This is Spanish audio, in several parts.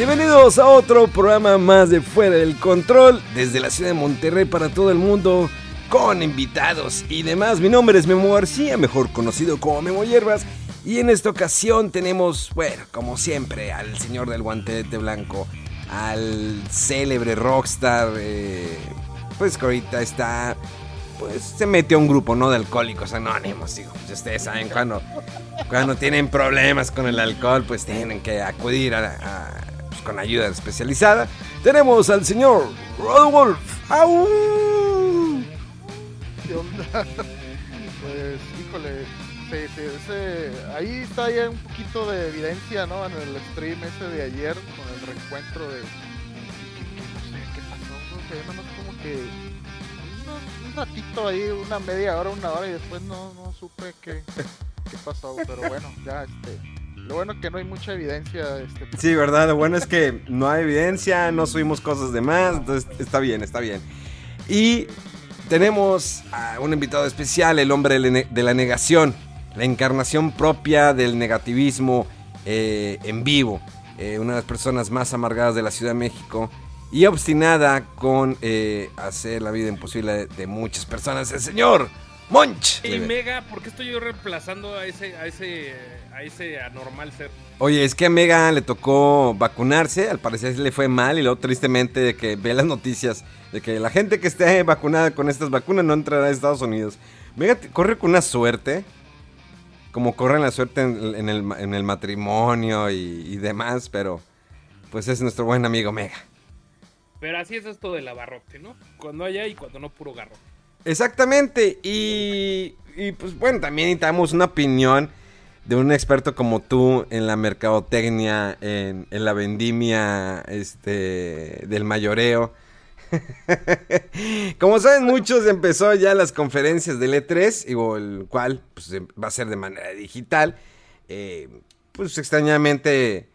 Bienvenidos a otro programa más de Fuera del Control desde la ciudad de Monterrey para todo el mundo con invitados y demás. Mi nombre es Memo García, mejor conocido como Memo Hierbas. Y en esta ocasión tenemos, bueno, como siempre, al señor del guantelete blanco, al célebre rockstar, eh, pues que ahorita está, pues se metió a un grupo, ¿no? De alcohólicos anónimos, digo. Pues ustedes saben cuando, cuando tienen problemas con el alcohol, pues tienen que acudir a, a con ayuda especializada. Tenemos al señor Rodolf. ¡Au! ¿Qué onda? Pues, híjole, se- ahí está ya un poquito de evidencia, ¿no? En el stream ese de ayer, con el reencuentro de... qué pasó, nada más como que... un- Un ratito ahí, una media hora, una hora, y después no, no supe qué, qué pasó, pero bueno, ya, este... Lo bueno que no hay mucha evidencia, este... Sí, verdad. Lo bueno es que no hay evidencia, no subimos cosas de más, entonces está bien, está bien. Y tenemos a un invitado especial, el hombre de la negación, la encarnación propia del negativismo eh, en vivo, Eh, una de las personas más amargadas de la Ciudad de México y obstinada con eh, hacer la vida imposible de, de muchas personas, el señor Monch. Y Mega, ¿por qué estoy yo reemplazando a ese, a ese, a ese anormal ser? Oye, es que a Mega le tocó vacunarse, al parecer le fue mal y luego tristemente de que ve las noticias de que la gente que esté vacunada con estas vacunas no entrará a Estados Unidos. Mega corre con una suerte, como corren la suerte en, en el, ma- en el matrimonio y, y demás, pero pues es nuestro buen amigo Mega. Pero así es esto del abarrote, ¿no? Cuando haya y cuando no, puro garro. Exactamente, y, y, pues bueno, también necesitamos una opinión de un experto como tú en la mercadotecnia, en, en la vendimia este, del mayoreo. como saben muchos, empezó ya las conferencias del E3, digo, el cual pues, em- va a ser de manera digital. Eh, pues extrañamente,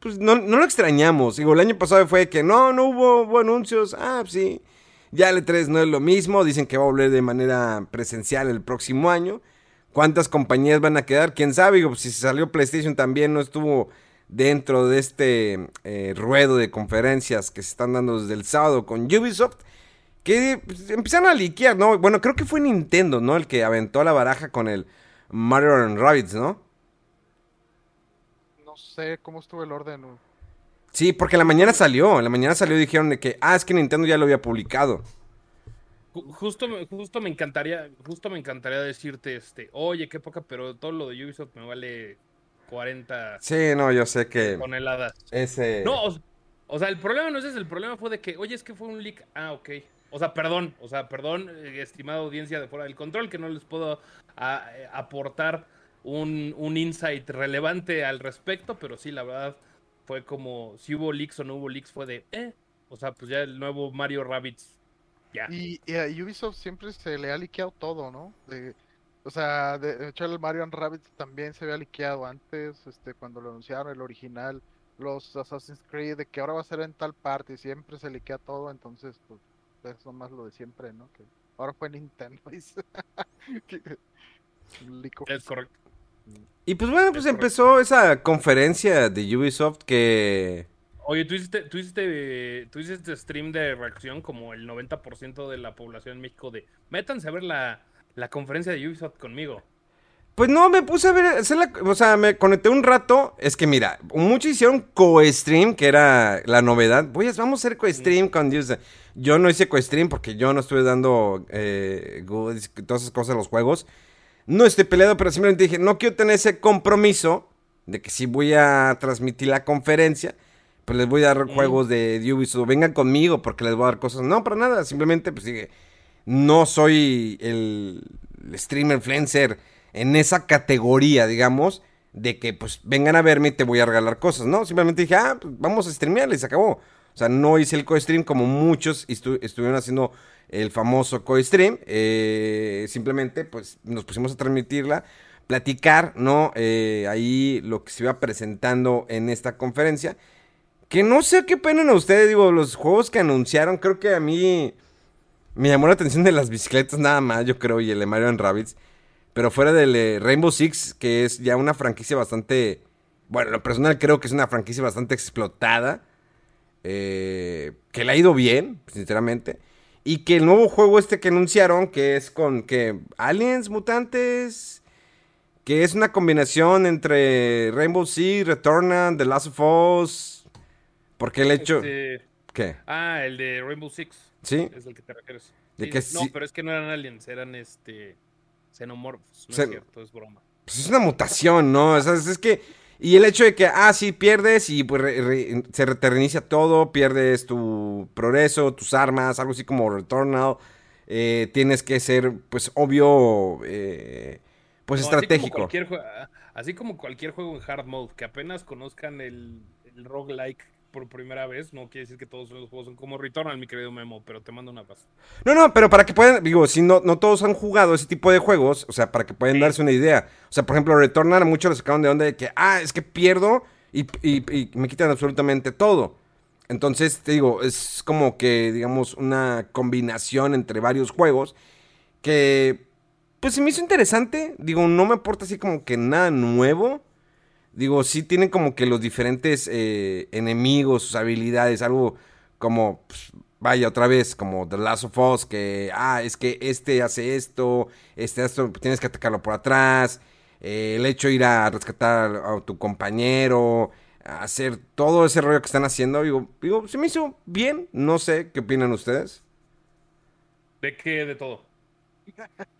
pues no, no lo extrañamos. Digo, el año pasado fue que no, no hubo, hubo anuncios. Ah, pues sí. Ya el E3 no es lo mismo, dicen que va a volver de manera presencial el próximo año. ¿Cuántas compañías van a quedar? ¿Quién sabe? Digo, si salió PlayStation también no estuvo dentro de este eh, ruedo de conferencias que se están dando desde el sábado con Ubisoft. Que pues, empezaron a liquear, ¿no? Bueno, creo que fue Nintendo, ¿no? El que aventó la baraja con el Mario and Rabbids, ¿no? No sé cómo estuvo el orden. Sí, porque en la mañana salió, en la mañana salió y dijeron de que, ah, es que Nintendo ya lo había publicado. Ju- Justo, me- justo me encantaría, justo me encantaría decirte, este, oye, qué poca, pero todo lo de Ubisoft me vale 40 Sí, no, yo sé que toneladas. ese... No, o, o sea, el problema no es ese, el problema fue de que, oye, es que fue un leak. Ah, ok. O sea, perdón, o sea, perdón, eh, estimada audiencia de fuera del control, que no les puedo a- eh, aportar un, un insight relevante al respecto, pero sí, la verdad, fue como, si hubo leaks o no hubo leaks, fue de, eh. O sea, pues ya el nuevo Mario Rabbids, Y, y a Ubisoft siempre se le ha liqueado todo, ¿no? De- o sea, de hecho el Mario Rabbids también se había liqueado antes, este, cuando lo anunciaron el original, los Assassin's Creed, de que ahora va a ser en tal parte, y siempre se liquea todo, entonces, pues, es nomás lo de siempre, ¿no? Que ahora fue Nintendo. leak Es correcto. Y pues bueno, pues Es empezó esa conferencia de Ubisoft que... Oye, tú hiciste, tú hiciste, tú hiciste stream de reacción como el 90% de la población en México de métanse a ver la, la conferencia de Ubisoft conmigo. Pues no, me puse a ver, hacer la- o sea, me conecté un rato. Es que mira, muchos hicieron co-stream, que era la novedad. Voy a, vamos a hacer co-stream con Dios. Yo no hice co-stream porque yo no estuve dando eh, goodies, todas esas cosas a los juegos. No estoy peleado, pero simplemente dije, no quiero tener ese compromiso de que si voy a transmitir la conferencia, pues les voy a dar juegos de Ubisoft, vengan conmigo porque les voy a dar cosas. No, para nada, simplemente pues sigue. No soy el streamer influencer en esa categoría, digamos, de que pues vengan a verme y te voy a regalar cosas, ¿no? Simplemente dije, ah, pues vamos a streamear y se acabó. O sea, no hice el co-stream como muchos estuvieron haciendo el famoso co-stream. Eh, simplemente, pues, nos pusimos a transmitirla, platicar, ¿no? Eh, ahí lo que se iba presentando en esta conferencia. Que no sé qué pena a ustedes, digo, los juegos que anunciaron, creo que a mí me llamó la atención de las bicicletas nada más, yo creo, y el de Mario Rabbits. Pero fuera del eh, Rainbow Six, que es ya una franquicia bastante... Bueno, lo personal creo que es una franquicia bastante explotada. Eh, que le ha ido bien, sinceramente. Y que el nuevo juego este que anunciaron, que es con que aliens, mutantes, que es una combinación entre Rainbow Six, Returnal, The Last of Us. Porque el hecho... Este, ¿Qué? Ah, el de Rainbow Six. Sí. Es el que te refieres. ¿De que no, pero es que no eran aliens, eran este xenomorfos. No es cierto, es broma. Pues es una mutación, ¿no? O sea, es que. Y el hecho de que, ah, sí, pierdes y pues se te reinicia todo, pierdes tu progreso, tus armas, algo así como Returnal. Eh, tienes que ser, pues, obvio, eh, pues, estratégico. Así como, cualquier juego en hard mode, que apenas conozcan el, el roguelike por primera vez, no quiere decir que todos los juegos son como Returnal, mi querido Memo, pero te mando una paz. No, no, pero para que puedan, digo, si no, no todos han jugado ese tipo de juegos, o sea, para que puedan darse una idea. O sea, por ejemplo, Returnal, muchos lo sacaron de onda de que, ah, es que pierdo y, me quitan absolutamente todo. Entonces, te digo, es como que, digamos, una combinación entre varios juegos que, pues se me hizo interesante. Digo, no me aporta así como que nada nuevo. Digo, sí tienen como que los diferentes eh, enemigos, sus habilidades, algo como, pues, vaya, otra vez, como The Last of Us, que, ah, es que este hace esto, este esto, tienes que atacarlo por atrás, eh, el hecho de ir a rescatar a, tu compañero, hacer todo ese rollo que están haciendo, digo, digo, se me hizo bien, no sé, ¿qué opinan ustedes? ¿De qué? De todo.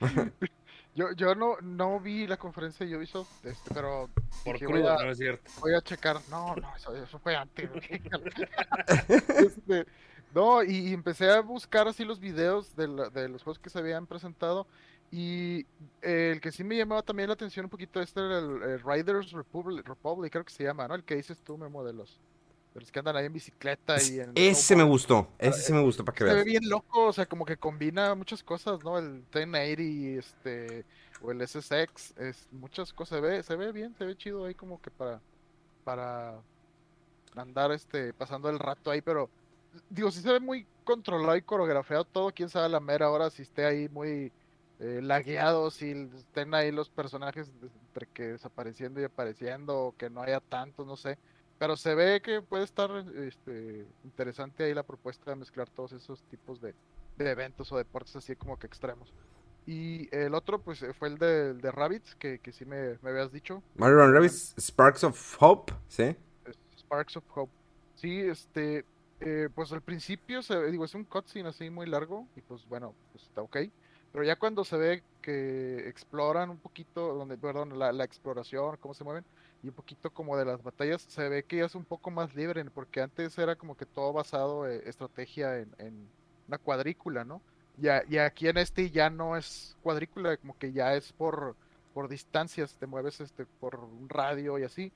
Yo, yo no, no vi la conferencia de Ubisoft, este, pero... Por crudo, no es cierto. Voy a checar. No, no, eso, fue antes. este, no, y, empecé a buscar así los videos de, de, los juegos que se habían presentado. Y el que sí me llamaba también la atención un poquito este era el, Riders Republic, Republic, creo que se llama, ¿no? El que dices tú, Memo, de los de los que andan ahí en bicicleta y en... Ese me gustó, ese sí me gustó para que veas. Se ve bien loco, o sea, como que combina muchas cosas, ¿no? El 1080, este, o el SSX, es, muchas cosas, se ve, se ve bien, se ve chido ahí como que para, para andar, este, pasando el rato ahí, pero, digo, si se ve muy controlado y coreografiado todo, quién sabe la mera hora si esté ahí muy eh, lagueado, si estén ahí los personajes entre que desapareciendo y apareciendo, o que no haya tantos, no sé pero se ve que puede estar este, interesante ahí la propuesta de mezclar todos esos tipos de, eventos o deportes así como que extremos. Y el otro, pues, eh, fue el de, de Rabbits, que, que sí me, me, habías dicho. Mario Rabbits, Sparks of Hope, ¿sí? Sparks of Hope. Sí, este, eh, pues al principio, se, digo, es un cutscene así muy largo, y pues bueno, pues está ok. Pero ya cuando se ve que exploran un poquito, donde, perdón, la, la exploración, cómo se mueven, y un poquito como de las batallas, se ve que ya es un poco más libre, porque antes era como que todo basado en estrategia en, una cuadrícula, ¿no? Y, aquí en este ya no es cuadrícula, como que ya es por, por distancias, te mueves este por un radio y así.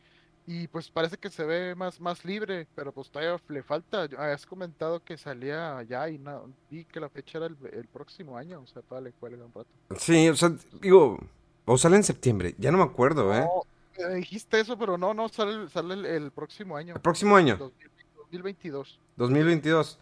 Y pues parece que se ve más, más libre, pero pues todavía le falta. Has comentado que salía ya y no, vi que la fecha era el, próximo año, o sea, todavía le cuelga un rato. Sí, o sea, digo, o sale en septiembre, ya no me acuerdo, ¿eh? Dijiste eso, pero no, no, sale, sale el, próximo año. ¿El próximo año? 2022. 2022.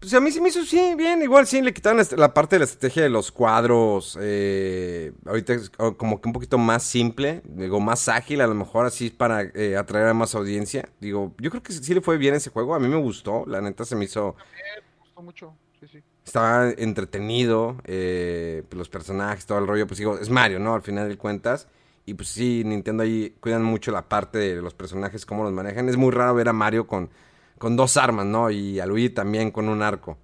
Pues a mí sí me hizo, sí, bien, igual sí, le quitaron la parte de la estrategia de los cuadros, eh, ahorita es como que un poquito más simple, digo, más ágil, a lo mejor así para eh, atraer a más audiencia. Digo, yo creo que sí le fue bien ese juego, a mí me gustó, la neta se me hizo... También me gustó mucho, sí, sí. Estaba entretenido, eh, los personajes, todo el rollo, pues digo, es Mario, ¿no? Al final de cuentas. Y pues sí, Nintendo ahí cuidan mucho la parte de los personajes, cómo los manejan. Es muy raro ver a Mario con, con dos armas, ¿no? Y a Luigi también con un arco.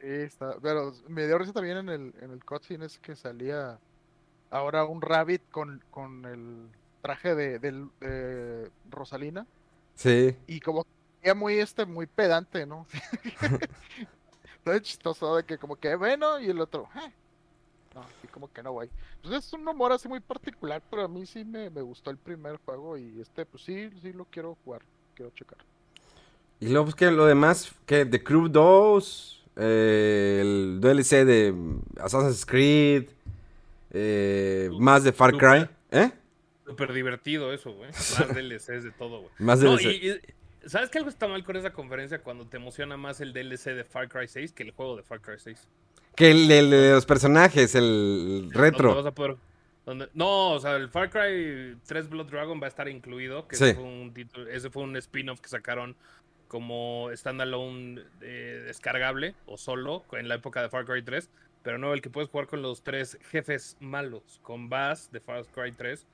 Sí, está. Pero me dio risa también en el, en el cutscene es que salía ahora un Rabbit con, con el traje de, de Rosalina. Sí. Y como que era muy este, muy pedante, ¿no? Entonces chistoso de que como que bueno y el otro, "Eh". No, así como que no, güey. Pues es un humor así muy particular, pero a mí sí me, me gustó el primer juego y este, pues sí, sí lo quiero jugar, quiero checar. Y luego, pues, que lo demás, que The Crew 2, eh, el DLC de Assassin's Creed, eh, más de Far Cry, ¿eh? Súper divertido eso, güey. Más DLCs de todo, güey. Más No, DLC. y- y- ¿Sabes que algo está mal con esa conferencia cuando te emociona más el DLC de Far Cry 6 que el juego de Far Cry 6? Que el, el de los personajes, el retro. vas a poder- donde- No, o sea, el Far Cry 3 Blood Dragon va a estar incluido. Que Sí. ese, fue un título- ese fue un spin-off que sacaron como standalone eh, descargable o solo en la época de Far Cry 3. Pero no, el que puedes jugar con los tres jefes malos. Con Bass de Far Cry 3,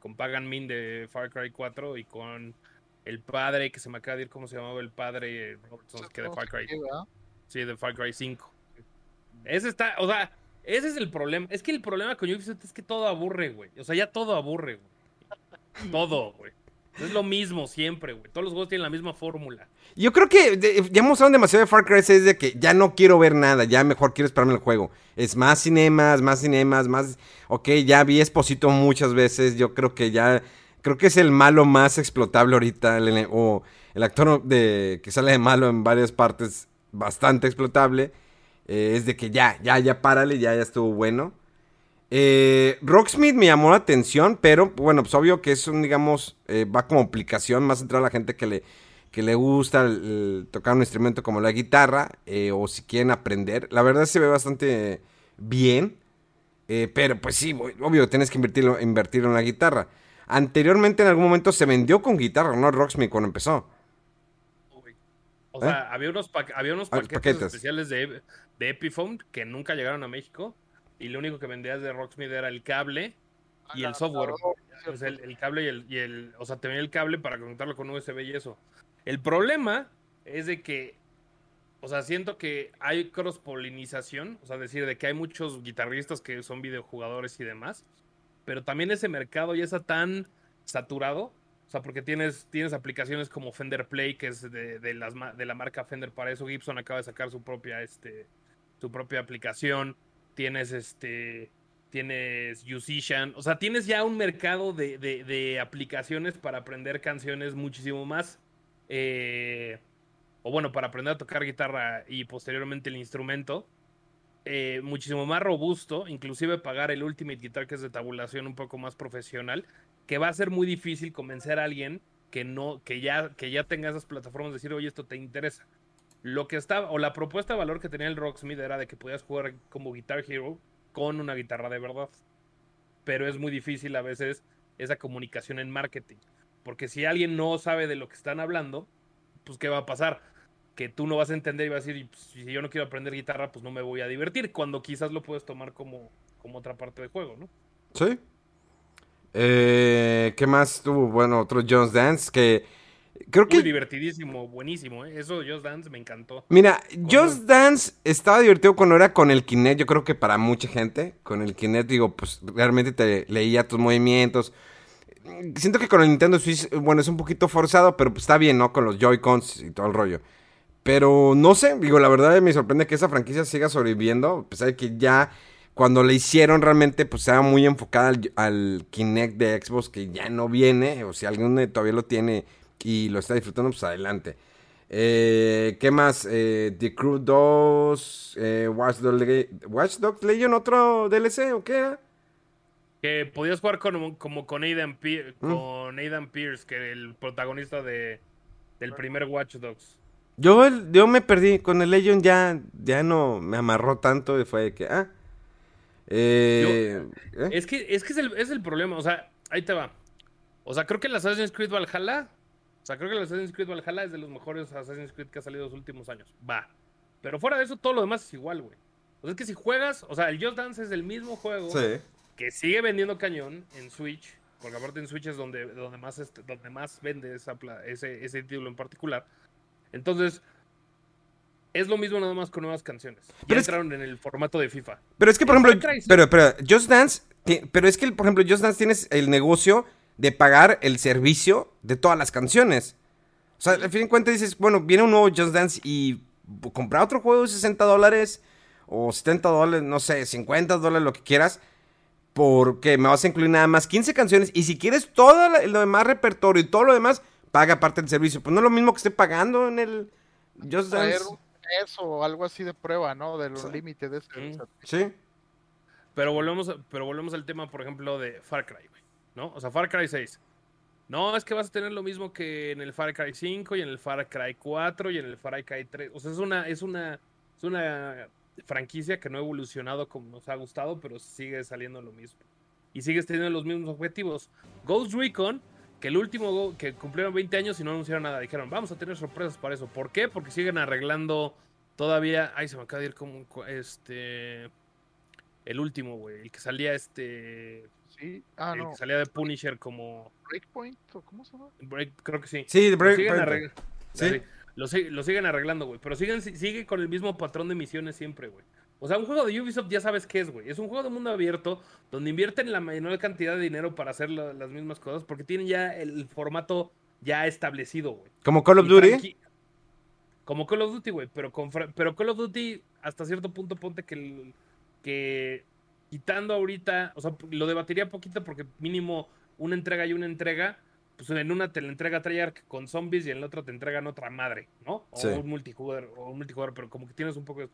con Pagan Min de Far Cry 4 y con el padre, que se me acaba de ir cómo se llamaba el padre Robertson, que de Far Cry. Sí, de Far Cry 5. Ese está, o sea, ese es el problema. Es que el problema con Ubisoft es que todo aburre, güey. O sea, ya todo aburre, güey. Todo, güey. Es lo mismo siempre, güey. Todos los juegos tienen la misma fórmula. Yo creo que de- ya mostraron demasiado de Far Cry 6 de que ya no quiero ver nada, ya mejor quiero esperarme el juego. Es más cinemas, más cinemas, más... Ok, ya vi Esposito muchas veces, yo creo que ya... Creo que es el malo más explotable ahorita, el- o el actor de, que sale de malo en varias partes, bastante explotable. Eh, es de que ya, ya, ya párale, ya, ya estuvo bueno. Eh, Rocksmith me llamó la atención, pero bueno, pues obvio que es un, digamos, eh, va como aplicación más centrada a la gente que le, que le gusta tocar un instrumento como la guitarra, eh, o si quieren aprender. La verdad se ve bastante bien, pero pues sí, obvio, tienes que invertirlo, invertirlo en la guitarra. Anteriormente en algún momento se vendió con guitarra, ¿no? Rocksmith cuando empezó. O sea, había unos, pa- había unos Ah, paquetes, paquetes. especiales de, de Epiphone que nunca llegaron a México. Y lo único que vendías de Rocksmith era el cable y el software. O sea, el, el cable y el, y el- O sea, te venía el cable para conectarlo con USB y eso. El problema es de que. O sea, siento que hay cross-polinización. O sea, decir, de que hay muchos guitarristas que son videojugadores y demás. Pero también ese mercado ya está tan saturado. O sea, porque tienes, tienes aplicaciones como Fender Play, que es de, de las, de la marca Fender para eso. Gibson acaba de sacar su propia, este, su propia aplicación. Tienes este. Tienes Musician. O sea, tienes ya un mercado de, de- de aplicaciones para aprender canciones muchísimo más. eh, o bueno, para aprender a tocar guitarra y posteriormente el instrumento. eh, muchísimo más robusto. Inclusive pagar el Ultimate Guitar, que es de tabulación un poco más profesional. Que va a ser muy difícil convencer a alguien que no, que ya, que ya tenga esas plataformas de decir, oye, esto te interesa. Lo que estaba, o la propuesta de valor que tenía el Rocksmith era de que podías jugar como Guitar Hero con una guitarra de verdad. Pero es muy difícil a veces esa comunicación en marketing. Porque si alguien no sabe de lo que están hablando, pues ¿qué va a pasar? Que tú no vas a entender y vas a decir, "Y, pues, si yo no quiero aprender guitarra, pues no me voy a divertir. Cuando quizás lo puedes tomar como, como otra parte del juego, ¿no? Sí. Eh, ¿Qué más tuvo? Bueno, otro Jones Dance que creo Muy que divertidísimo, buenísimo, ¿eh? Eso de Just Dance me encantó. Mira, Just Dance estaba divertido cuando era con el Kinect, yo creo que para mucha gente, con el Kinect digo, pues realmente te leía tus movimientos. Siento que con el Nintendo Switch, bueno, es un poquito forzado, pero pues está bien, ¿no? Con los Joy-Cons y todo el rollo. Pero no sé, digo, la verdad me sorprende que esa franquicia siga sobreviviendo, a pesar de que ya cuando le hicieron realmente, pues estaba muy enfocada al, al Kinect de Xbox, que ya no viene, o si alguien todavía lo tiene y lo está disfrutando, pues adelante. Eh, ¿Qué más? Eh, The Crew 2, eh, Watch, Dogs Watch Dogs Legion, otro DLC o qué era? Que podías jugar con, como con Aidan, Mm. con Aidan Pierce, que el protagonista de, del primer Watch Dogs. Yo, yo me perdí, con el Legion ya, ya no me amarró tanto y fue de que, ah. Eh, ¿eh? Es que, es, que es, el, es el problema, o sea, ahí te va. O sea, creo que el Assassin's Creed Valhalla, o sea, creo que el Assassin's Creed Valhalla es de los mejores Assassin's Creed que ha salido los últimos años. Va. Pero fuera de eso, todo lo demás es igual, güey. O sea, es que si juegas, o sea, el Just Dance es el mismo juego Sí. que sigue vendiendo cañón en Switch, porque aparte en Switch es donde, donde, más, este- donde más vende esa, ese, ese título en particular. Entonces, es lo mismo nada más con nuevas canciones. Ya Pero es que- entraron en el formato de FIFA. Pero es que, por ejemplo, pero, pero, Just Dance, pero es que, por ejemplo, Just Dance tienes el negocio de pagar el servicio de todas las canciones. O sea, al fin de cuentas dices, bueno, viene un nuevo Just Dance y comprar otro juego de 60 dólares o 70 dólares, no sé, 50 dólares, lo que quieras, porque me vas a incluir nada más 15 canciones y si quieres todo lo demás repertorio y todo lo demás, paga parte del servicio. Pues no es lo mismo que esté pagando en el Just Dance. Eso o algo así de prueba, ¿no? De los límites de ese. Sí. Pero volvemos, pero volvemos al tema, por ejemplo, de Far Cry, ¿no? O sea, Far Cry 6. No, es que vas a tener lo mismo que en el Far Cry 5 y en el Far Cry 4 y en el Far Cry 3. O sea, es una, es una, es una franquicia que no ha evolucionado como nos ha gustado, pero sigue saliendo lo mismo. Y sigues teniendo los mismos objetivos. Ghost Recon, que el último que cumplieron 20 años y no anunciaron nada, dijeron, vamos a tener sorpresas para eso. ¿Por qué? Porque siguen arreglando todavía. Ay, se me acaba de ir como este. El último, güey. El que salía este. Sí, ah, el Que salía de Punisher como. Breakpoint, ¿o cómo se llama? Break, creo que sí. Sí, Breakpoint. Sí. Lo, lo, siguen arreglando, güey. Pero siguen, sigue con el mismo patrón de misiones siempre, güey. O sea, un juego de Ubisoft ya sabes qué es, güey. Es un juego de mundo abierto donde invierten la menor cantidad de dinero para hacer las mismas cosas porque tienen ya el formato ya establecido, güey. Como Call of Duty. Como Call of Duty, güey. Pero, pero Call of Duty, hasta cierto punto, ponte que, que quitando ahorita, o sea, lo debatiría poquito porque mínimo una entrega y una entrega pues en una te la entrega Treyarch con zombies y en la otra te entregan otra madre, ¿no? O un multijugador, o un multijugador, pero como que tienes un poco de...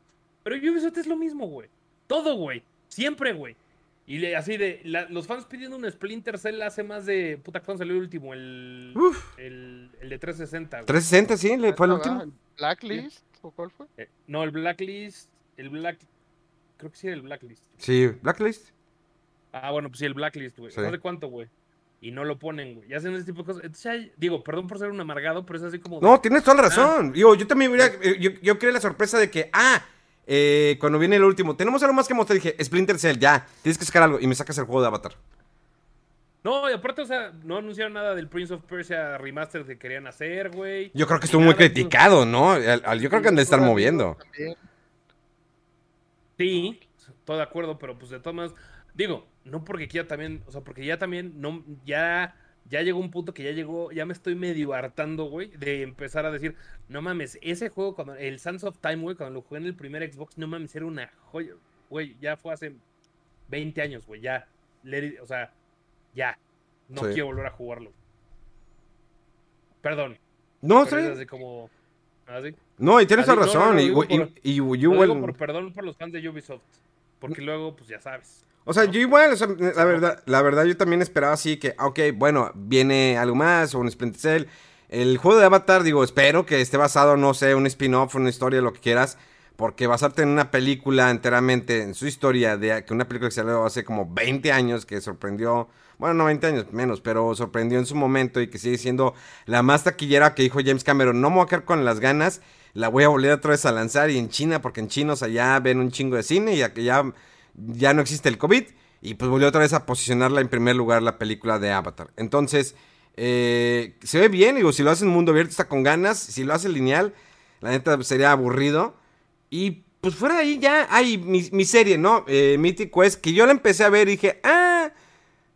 Pero Ubisoft es lo mismo, güey. Todo, güey. Siempre, güey. Y así de, los fans pidiendo un Splinter Cell hace más de, puta, ¿cuándo salió el último? El, el, el, de 360. 360, sí, le fue el último. ¿Blacklist? ¿O cuál fue? Eh, no, el Blacklist, el Black, creo que sí era el Blacklist. Sí, Blacklist. Ah, bueno, pues sí, el Blacklist, güey. No sé cuánto, güey y no lo ponen, güey. Y hacen ese tipo de cosas. Entonces, digo, perdón por ser un amargado, pero es así como. No, tienes toda la ah. razón. Digo, yo también hubiera, eh, yo, yo creé la sorpresa de que, ah, eh, cuando viene el último, tenemos algo más que mostrar. Dije, Splinter Cell, ya, tienes que sacar algo. Y me sacas el juego de Avatar. No, y aparte, o sea, no anunciaron nada del Prince of Persia remaster que querían hacer, güey. Yo creo que estuvo muy criticado, ¿no? Yo creo que han de estar moviendo. Sí, todo de acuerdo, pero pues de todas maneras, digo, no porque quiera también, o sea, porque ya también, no, ya, ya llegó un punto que ya llegó, ya me estoy medio hartando, güey, de empezar a decir, no mames, ese juego, cuando el Sands of Time, güey, cuando lo jugué en el primer Xbox, no mames, era una joya, güey, ya fue hace 20 años, güey, ya, o sea, ya, no quiero volver a jugarlo. Perdón. No, sí. Así como, ¿así? No, y tienes razón. y, y, por perdón por los fans de Ubisoft. Porque luego, pues ya sabes. O sea, yo igual, la verdad, la verdad yo también esperaba así que, ok, bueno, viene algo más o un Splinter Cell. El juego de Avatar, digo, espero que esté basado, no sé, un spin-off, una historia, lo que quieras. Porque basarte en una película enteramente, en su historia, de que una película que salió hace como 20 años, que sorprendió, bueno, no 20 años menos, pero sorprendió en su momento y que sigue siendo la más taquillera que dijo James Cameron, no me voy a quedar con las ganas, la voy a volver otra vez a lanzar y en China, porque en chinos allá ven un chingo de cine y ya ya no existe el COVID y pues volvió otra vez a posicionarla en primer lugar la película de Avatar. Entonces, eh, se ve bien, digo, si lo hace en mundo abierto está con ganas, si lo hace lineal, la neta sería aburrido. Y pues fuera de ahí ya hay mi, serie, ¿no? Eh, Mythic Quest, que yo la empecé a ver y dije, ah,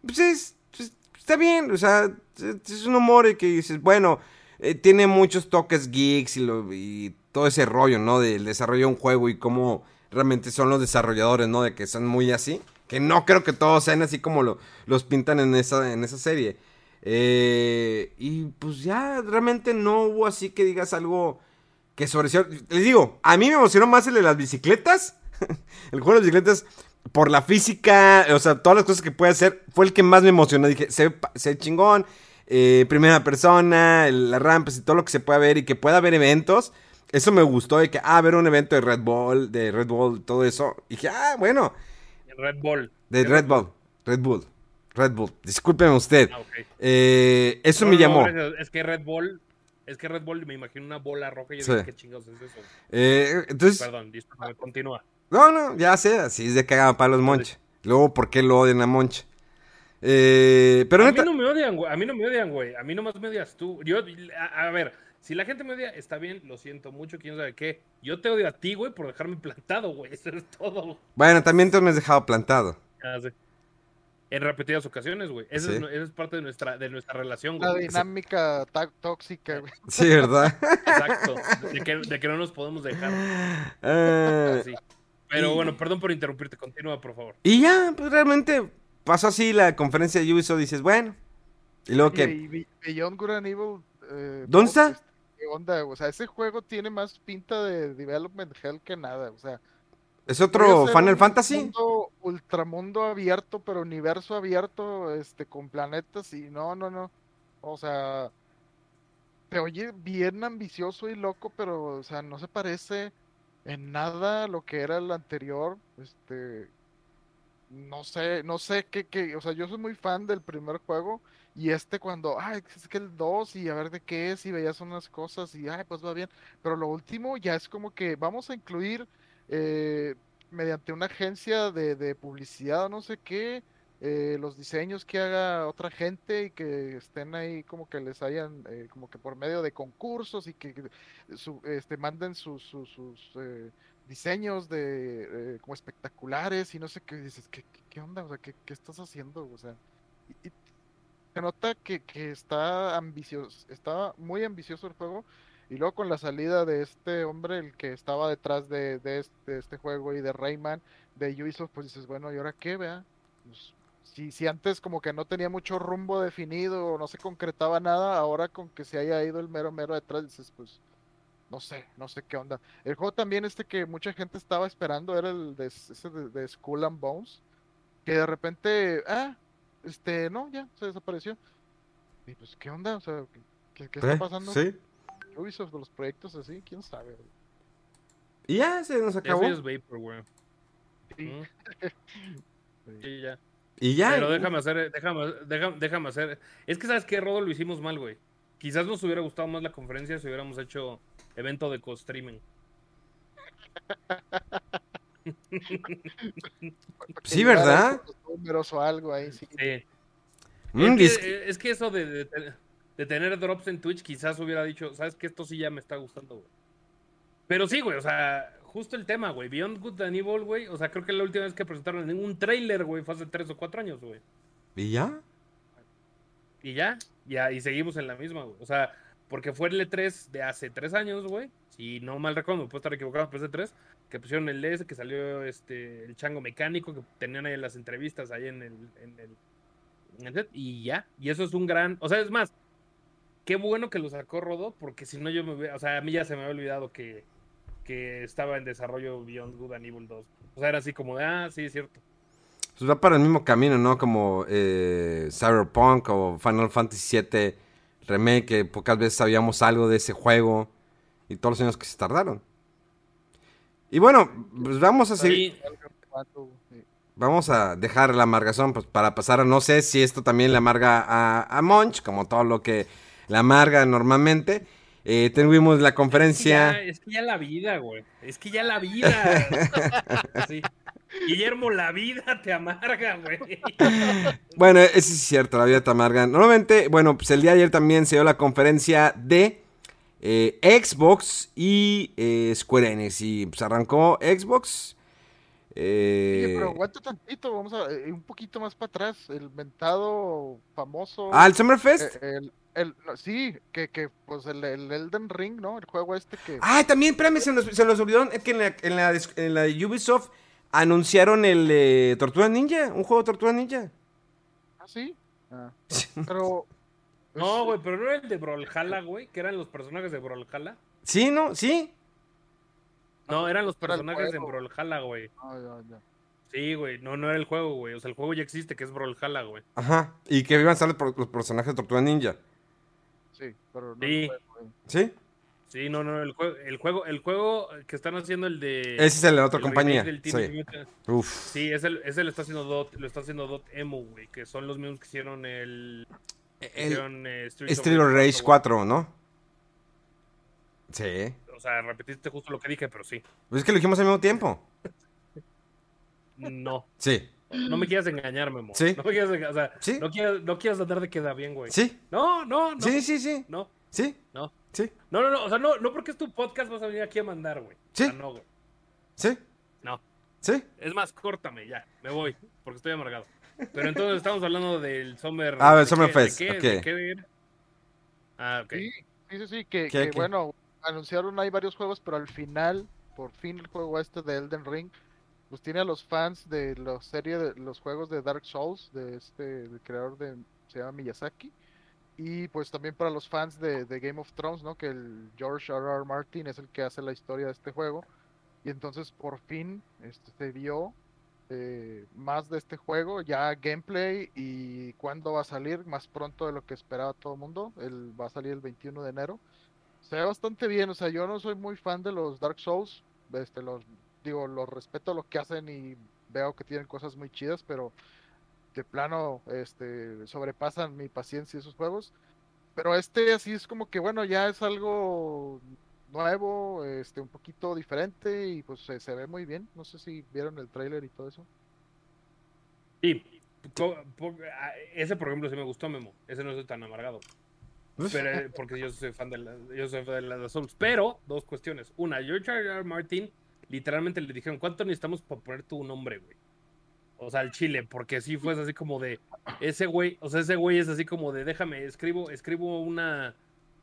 pues, pues está bien, o sea, es un humor que dices, bueno, eh, tiene muchos toques geeks y, y todo ese rollo, ¿no? Del desarrollo de un juego y cómo realmente son los desarrolladores, ¿no? De que son muy así. Que no creo que todos sean así como lo, los pintan en esa, en esa serie. Eh, y pues ya realmente no hubo así que digas algo que sobre... Les digo, a mí me emocionó más el de las bicicletas. el juego de las bicicletas, por la física, o sea, todas las cosas que puede hacer, fue el que más me emocionó. Dije, se, ve chingón, eh, primera persona, las rampas y todo lo que se pueda ver y que pueda haber eventos. Eso me gustó de que, ah, ver un evento de Red Bull, de Red Bull, todo eso. Y dije, ah, bueno. Red Bull. De Red, Bull. Red Bull. Red Bull. Discúlpeme usted. Ah, eh, eso me llamó. es que Red Bull. Es que Red Bull me imagino una bola roja y yo sí. qué chingados es eso. Eh, entonces. Perdón, discúlpame, continúa. No, no, ya sé, así es de hagan para los Monche. Luego, ¿por qué lo odian a Monche? Eh, pero a mí no me odian, güey. A mí no me odian, güey. A mí nomás me odias tú. Yo, a ver, si la gente me odia, está bien, lo siento mucho, quién sabe qué. Yo te odio a ti, güey, por dejarme plantado, güey. Eso es todo. Bueno, también te me has dejado plantado. Ah, sí. en repetidas ocasiones, güey. Esa, Sí. es, esa es parte de nuestra, de nuestra relación, La güey. dinámica tá- tóxica, güey. Sí, ¿verdad? Exacto. De que, de que no nos podemos dejar. Así. Pero y- bueno, perdón por interrumpirte. Continúa, por favor. y ya, pues realmente pasó así la conferencia de Ubisoft. Dices, bueno. Y luego que. Y, Beyond Good and Evil. eh, ¿Dónde está? este, ¿Qué onda? O sea, ese juego tiene más pinta de Development Hell que nada. O sea, ¿Es otro Final Fantasy? Mundo, ultramundo abierto, pero universo abierto, este, con planetas y no, no, no. O sea, te oye bien ambicioso y loco, pero, o sea, no se parece en nada a lo que era el anterior. Este, no sé, no sé qué, qué, o sea, yo soy muy fan del primer juego y este cuando, ay, es que el 2 y a ver de qué es y veías unas cosas y, ay, pues va bien. Pero lo último ya es como que vamos a incluir eh, mediante una agencia de, de publicidad o no sé qué, eh, los diseños que haga otra gente y que estén ahí como que les hayan, eh, como que por medio de concursos y que, su- este, manden sus, sus, sus, eh, diseños de eh, como espectaculares y no sé qué dices, ¿qué, qué, onda? O sea, ¿qué, qué estás haciendo? O sea, y- se nota que, que está ambicioso, está muy ambicioso el juego. Y luego con la salida de este hombre, el que estaba detrás de, de este, este juego y de Rayman, de Ubisoft, pues dices, bueno, ¿y ahora qué, vea? Pues, si, si antes como que no tenía mucho rumbo definido no se concretaba nada, ahora con que se haya ido el mero mero detrás, dices, pues, no sé, no sé qué onda. El juego también este que mucha gente estaba esperando era el de, ese de, de Skull and Bones, que de repente, ah, este, no, ya, se desapareció. Y pues, ¿qué onda? O sea, ¿qué, qué- qué está ¿Eh? pasando? Sí. Ubisoft, los proyectos así, quién sabe. güey. Y ya se nos acabó. Eso es Vaporware. Sí, Mm, sí. sí, ya. Y ya. Pero déjame hacer, déjame, déjame, déjame hacer. Es que sabes que Rodo lo hicimos mal, güey. Quizás nos hubiera gustado más la conferencia si hubiéramos hecho evento de co-streaming. Sí, ¿verdad? esos números o algo ahí, sí. Sí. Mm, es, que, es que eso de, de- de tener drops en Twitch, quizás hubiera dicho, sabes que esto sí ya me está gustando, güey. Pero sí, güey, o sea, justo el tema, güey. Beyond Good and Evil, güey. O sea, creo que la última vez que presentaron un trailer, güey, fue hace tres o cuatro años, güey. ¿Y ya? Y ya, ya, y seguimos en la misma, güey. O sea, porque fue el E3 de hace tres años, güey. Si no mal recuerdo, me puedo estar equivocado, pero es E3, que pusieron el DS, que salió este el chango mecánico, que tenían ahí las entrevistas ahí en el, en el, en el set, y ya. Y eso es un gran. O sea, es más, qué bueno que lo sacó Rodo, porque si no yo me hubiera- O sea, a mí ya se me había olvidado que, que estaba en desarrollo Beyond Good and Evil 2. O sea, era así como de, ah, sí, es cierto. Pues va para el mismo camino, ¿no? Como eh, Cyberpunk o Final Fantasy VII Remake, que pocas veces sabíamos algo de ese juego y todos los años que se tardaron. Y bueno, pues vamos a seguir. Vamos a dejar la amargazón pues, para pasar a no sé si esto también le amarga a, a Monch, como todo lo que le amarga normalmente. Eh, tuvimos la Es que, ya, conferencia. es que ya la vida, güey. Es que ya la vida. Sí. Guillermo, la vida te amarga, güey. Bueno, eso sí es cierto, la vida te amarga. Normalmente, bueno, pues el día de ayer también se dio la conferencia de eh, Xbox y eh, Square Enix. Y pues arrancó Xbox. eh, Oye, pero aguanta tantito, vamos a eh, un poquito más para atrás. El mentado famoso. ah, el Summerfest. eh, el, el- no, sí, que, que pues el, el Elden Ring, ¿no? El juego este que. Ah, también, espérame, se nos, se nos olvidó es que en la, en la, en la de Ubisoft anunciaron el eh, Tortuga Ninja, un juego de Tortuga Ninja. Ah, sí. Ah, pero. No, pues, güey, pero no era el de Brawlhalla, güey, que eran los personajes de Brawlhalla. Sí, ¿no? Sí. No, eran los personajes de. Brawlhalla, güey. ah, ya, ya. Sí, güey, no, no era el juego, güey. O sea, el juego ya existe, que es Brawlhalla, güey. Ajá. Y que iban a estar los, personajes de Tortuga Ninja. Sí, pero no. Sí. el juego, eh. ¿Sí? Sí, no, no, el juego, el juego, el juego que están haciendo el de. Ese es el de la otra el compañía. del Sí. Uf. Sí, ese, ese lo está haciendo Dot, lo está haciendo Dot Emu, güey, que son los mismos que hicieron el, El hicieron eh, Streets of Street of Rage Rage 4, 4, ¿no? Sí. O sea, repetiste justo lo que dije, pero sí. Pues es que lo dijimos al mismo tiempo. No. Sí. No me quieras engañar, Memo. Sí. No me quieras engañar. O sea, Sí. no, quieras, no quieras andar de queda bien, güey. Sí. No, no, no. Sí, sí, sí. No, Sí. no. Sí. No, no, no. O sea, no, no porque es tu podcast vas a venir aquí a mandar, güey. Sí. O sea, no, güey. Sí. No. Sí. Es más, córtame ya. Me voy. Porque estoy amargado. Pero entonces estamos hablando del Summer. Ah, el ¿de Summer qué- Fest, ¿De qué? ok. ¿De qué? Ah, ok. Sí, sí, sí, que, ¿Qué, que, qué? bueno, anunciaron hay varios juegos, pero al final, por fin el juego este de Elden Ring, pues tiene a los fans de la serie de los juegos de Dark Souls, de este, del creador de, se llama Miyazaki, y pues también para los fans de, Game of Thrones, ¿no? Que el George R. R. Martin es el que hace la historia de este juego, y entonces por fin este, se vio eh, más de este juego, ya gameplay y cuándo va a salir, más pronto de lo que esperaba todo el mundo. El, va a salir el 21 de enero. Se ve bastante bien, o sea, yo no soy muy fan de los Dark Souls, este, los, digo, los respeto lo que hacen y veo que tienen cosas muy chidas, pero de plano, este, sobrepasan mi paciencia esos juegos. Pero este así es como que, bueno, ya es algo nuevo, este, un poquito diferente y pues se, se ve muy bien. No sé si vieron el tráiler y todo eso. Sí. ah, ese, por ejemplo, sí me gustó, Memo. Ese no soy tan amargado. Pero, eh, porque yo soy fan de la, yo soy fan de la de Souls. Pero, dos cuestiones. Una, George R. R. Martin literalmente le dijeron, ¿cuánto necesitamos para poner tu nombre, güey? O sea, al chile, porque sí fue así como de, ese güey, o sea, ese güey es así como de, déjame, escribo, escribo una,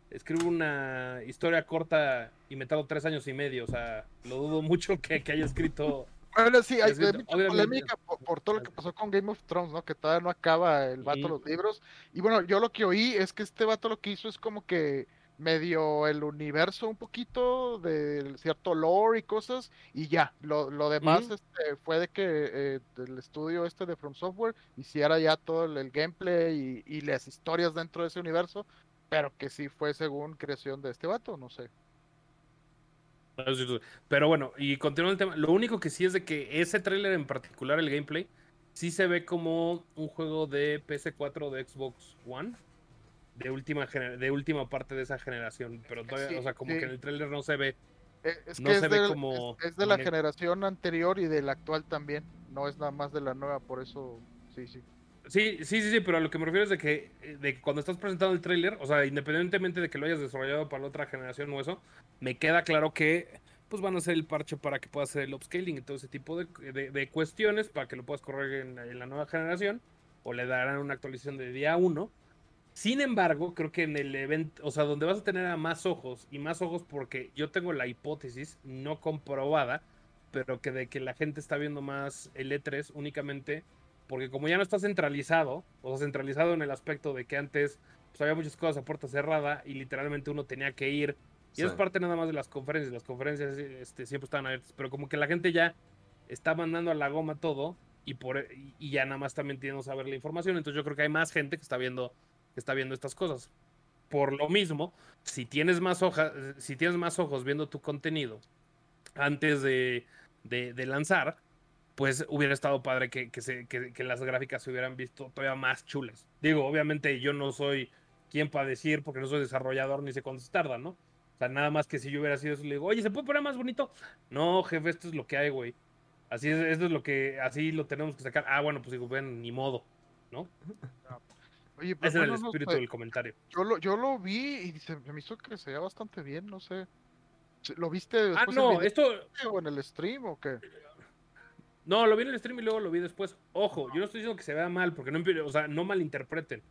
escribo una historia corta y me tardo tres años y medio, o sea, lo dudo mucho que, que haya escrito Bueno, sí, hay, mucha polémica por, por todo lo que pasó con Game of Thrones, ¿no? Que todavía no acaba el vato Ujú. los libros. Y bueno, yo lo que oí es que este vato lo que hizo es como que medio el universo un poquito de cierto lore y cosas y ya, lo, lo demás este, fue de que eh, el estudio este de From Software hiciera ya todo el, el gameplay y, y las historias dentro de ese universo, pero que sí fue según creación de este vato, no sé. Pero bueno, y continuando el tema, lo único que sí es de que ese tráiler en particular, el gameplay, sí se ve como un juego de PS4 o de Xbox One, de última, de última parte de esa generación, pero todavía, Sí, o sea, como sí. que en el tráiler no se ve. Eh, Es No que es, se ve del- como es, es de la generación anterior y de la actual también. No es nada más de la nueva, por eso sí, sí. Sí, sí, sí, sí, pero a lo que me refiero es de que, eh, de que cuando estás presentando el tráiler, o sea, independientemente de que lo hayas desarrollado para la otra generación o eso, me queda claro que pues van a hacer el parche para que puedas hacer el upscaling y todo ese tipo de, de- de cuestiones para que lo puedas correr en, en la nueva generación o le darán una actualización de día 1. Sin embargo, creo que en el evento, o sea, donde vas a tener a más ojos y más ojos porque yo tengo la hipótesis no comprobada, pero que de que la gente está viendo más el E3 únicamente porque como ya no está centralizado, o sea, centralizado en el aspecto de que antes pues, había muchas cosas a puerta cerrada y literalmente uno tenía que ir. Y es Sí. parte nada más de las conferencias. Las conferencias este, siempre estaban abiertas, pero como que la gente ya está mandando a la goma todo y, por, y, ya nada más también tienen que saber la información. Entonces yo creo que hay más gente que está viendo, está viendo estas cosas. Por lo mismo, si tienes más hojas, si tienes más ojos viendo tu contenido antes de, de- lanzar, pues hubiera estado padre que, que se- que las gráficas se hubieran visto todavía más chulas. Digo, obviamente yo no soy quien para decir, porque no soy desarrollador ni sé cuánto se tarda, ¿no? O sea, nada más que si yo hubiera sido eso, le digo, oye, ¿se puede poner más bonito? No, jefe, esto es lo que hay, güey. Así es, esto es lo que, así lo tenemos que sacar. Ah, bueno, pues digo, ven, ni modo, ¿no? Oye, Ese era el no espíritu del comentario. yo, lo, yo lo vi y se, me hizo que se veía bastante bien, no sé. ¿Lo viste Ah, después en no, video esto, o en el stream o qué? No, lo vi en el stream y luego lo vi después. Ojo, yo no estoy diciendo que se vea mal, porque no, o sea, no malinterpreten,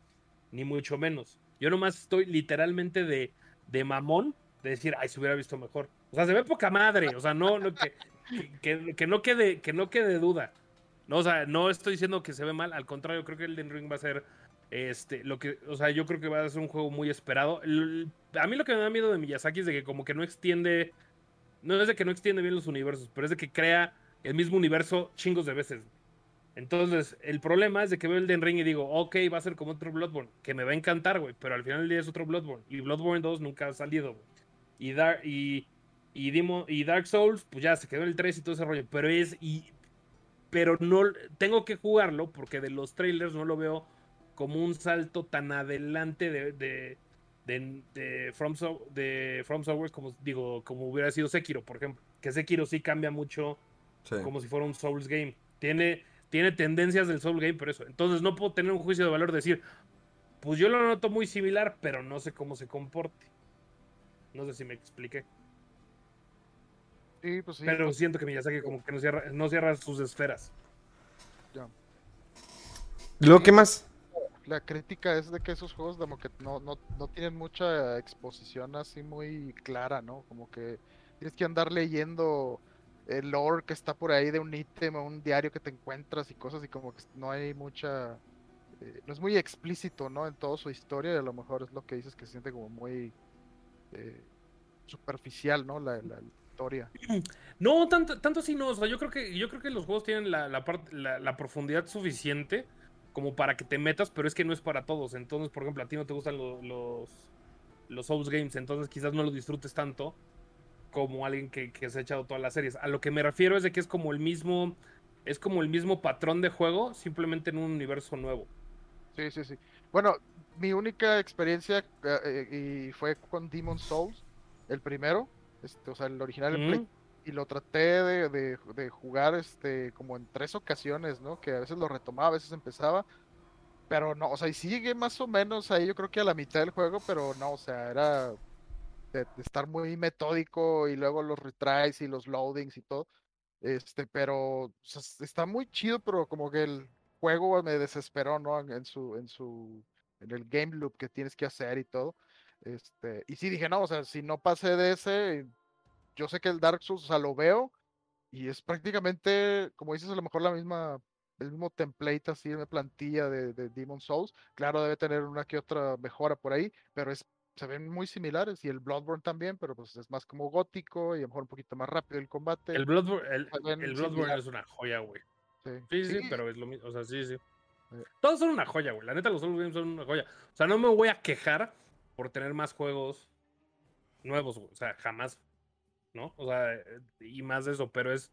ni mucho menos. Yo nomás estoy literalmente de, de mamón de decir, ay, se hubiera visto mejor. O sea, se ve poca madre, o sea, no, no que, que, que no quede, que no quede duda. No, o sea, no estoy diciendo que se ve mal, al contrario, creo que el Den Ring va a ser este, lo que, o sea, yo creo que va a ser un juego muy esperado. A mí lo que me da miedo de Miyazaki es de que como que no extiende, no es de que no extiende bien los universos, pero es de que crea el mismo universo chingos de veces. Entonces, el problema es de que veo el Den Ring y digo, ok, va a ser como otro Bloodborne, que me va a encantar, güey, pero al final del día es otro Bloodborne. Y Bloodborne 2 nunca ha salido, güey. Y, Dar- y, y Dark Souls, pues ya se quedó en el 3 y todo ese rollo, pero es, y, pero no, tengo que jugarlo porque de los trailers no lo veo como un salto tan adelante de, de, de, de From, So- de From Software como, digo, como hubiera sido Sekiro, por ejemplo. Que Sekiro sí cambia mucho Sí. como si fuera un Souls game. Tiene, tiene tendencias del Soul game, por eso. Entonces no puedo tener un juicio de valor de decir, pues yo lo noto muy similar, pero no sé cómo se comporte. No sé si me expliqué. Sí, pues sí. pero pues, siento que Miyazaki como que no cierra, no cierra sus esferas. ya. ¿Luego qué más? La crítica es de que esos juegos como que no, no, no tienen mucha exposición así muy clara, ¿no? Como que tienes que andar leyendo el lore que está por ahí de un ítem o un diario que te encuentras y cosas y como que no hay mucha... eh, no es muy explícito, ¿no? En toda su historia y a lo mejor es lo que dices que se siente como muy eh, superficial, ¿no? La, la historia. No, tanto, tanto así no. O sea, yo creo que, yo creo que los juegos tienen la, la, part- la- la profundidad suficiente como para que te metas, pero es que no es para todos. Entonces, por ejemplo, a ti no te gustan lo- los, los Souls Games, entonces quizás no los disfrutes tanto como alguien que, que se ha echado todas las series. A lo que me refiero es de que es como el mismo. Es como el mismo patrón de juego, simplemente en un universo nuevo. Sí, sí, sí. Bueno, mi única experiencia eh, eh, y fue con Demon Souls, el primero, este, o sea, el original en Play. Y lo traté de, de- de jugar este como en tres ocasiones, ¿no? Que a veces lo retomaba, a veces empezaba, pero no, o sea, y sigue más o menos ahí, yo creo que a la mitad del juego, pero no, o sea, era de, de estar muy metódico y luego los retries y los loadings y todo, este, pero o sea, está muy chido, pero como que el juego me desesperó, ¿no? En, en su, en su, en el game loop que tienes que hacer y todo. Este, y sí dije, no, o sea, si no pasé de ese, yo sé que el Dark Souls, o sea, lo veo y es prácticamente, como dices, a lo mejor la misma, el mismo template así, una plantilla de, de Demon Souls. Claro, debe tener una que otra mejora por ahí, pero es, se ven muy similares y el Bloodborne también, pero pues es más como gótico y a lo mejor un poquito más rápido el combate. El Bloodborne, el, Bloodborne es una joya, güey. sí. Sí, sí, Sí, pero es lo mismo. O sea, sí, sí. Eh. Todos son una joya, güey. La neta, los Souls Games son una joya. O sea, no me voy a quejar por tener más juegos nuevos, güey. O sea, jamás. ¿No? O sea, eh, y más de eso, pero es.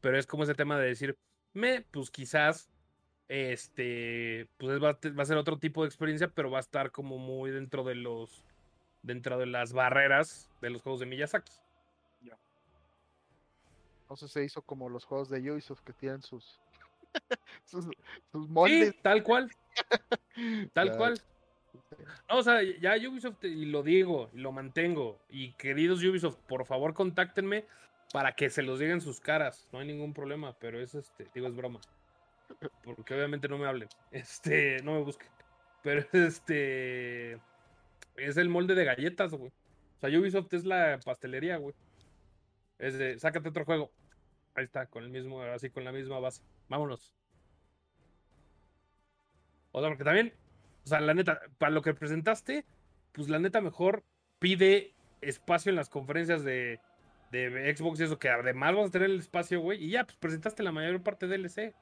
Pero es como ese tema de decir, me, pues quizás. Este. Pues es- va, a te- va a ser otro tipo de experiencia, pero va a estar como muy dentro de los. Dentro de las barreras de los juegos de Miyazaki. Entonces se hizo como los juegos de Ubisoft que tienen sus sus, sus Sí, moldes. tal cual. Tal Ya, cual. No, o sea, ya Ubisoft, y lo digo, y lo mantengo. Y queridos Ubisoft, por favor, contáctenme para que se los digan sus caras. No hay ningún problema, pero es este, digo, es broma. Porque obviamente no me hablen. Este, no me busquen. Pero es este. Es el molde de galletas, güey. O sea, Ubisoft es la pastelería, güey. Es de, sácate otro juego. Ahí está, con el mismo, así con la misma base. Vámonos. O sea, porque también, o sea, la neta, para lo que presentaste, pues la neta mejor pide espacio en las conferencias de, de Xbox y eso, que además vas a tener el espacio, güey, y ya, pues presentaste la mayor parte de DLC.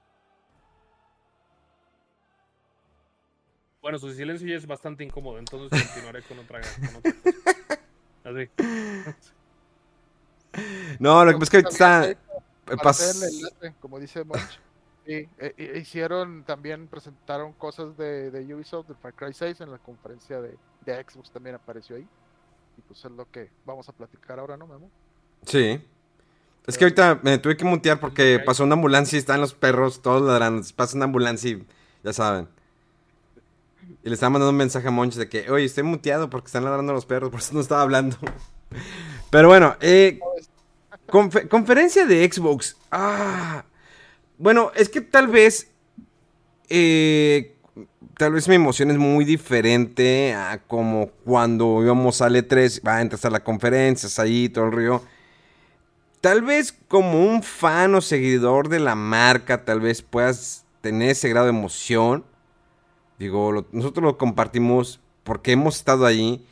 Bueno, su silencio ya es bastante incómodo, entonces continuaré con otra, con otra cosa. Así. No, lo que pasa es que ahorita está. pas- como dice Monch. Sí, e- e- hicieron también, presentaron cosas de, de Ubisoft, de Far Cry 6 en la conferencia de, de Xbox también apareció ahí. Y pues es lo que vamos a platicar ahora, ¿no, Memo? Sí. Es que ahorita me tuve que mutear porque pasó una ambulancia y están los perros todos ladrando. Pasa una ambulancia y ya saben. Y le estaba mandando un mensaje a Monch de que, oye, estoy muteado porque están ladrando los perros, por eso no estaba hablando. Pero bueno, eh, confe- conferencia de Xbox. Ah, bueno, es que tal vez, eh, tal vez mi emoción es muy diferente a como cuando íbamos a E3, va, entras a la conferencia, es ahí, todo el río. Tal vez como un fan o seguidor de la marca, tal vez puedas tener ese grado de emoción. Digo, nosotros lo compartimos porque hemos estado allí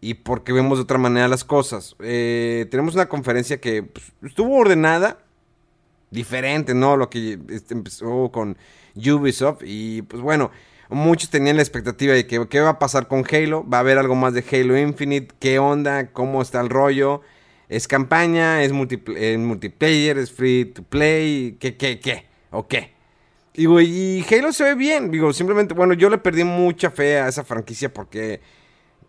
y porque vemos de otra manera las cosas. Eh, tenemos una conferencia que pues, estuvo ordenada, diferente, ¿no? Lo que este, empezó con Ubisoft y pues bueno, muchos tenían la expectativa de que qué va a pasar con Halo, va a haber algo más de Halo Infinite, qué onda, cómo está el rollo, es campaña, es multipl- eh, multiplayer, es free to play, qué, qué, qué, o qué. Digo, y Halo se ve bien, digo, simplemente, bueno, yo le perdí mucha fe a esa franquicia porque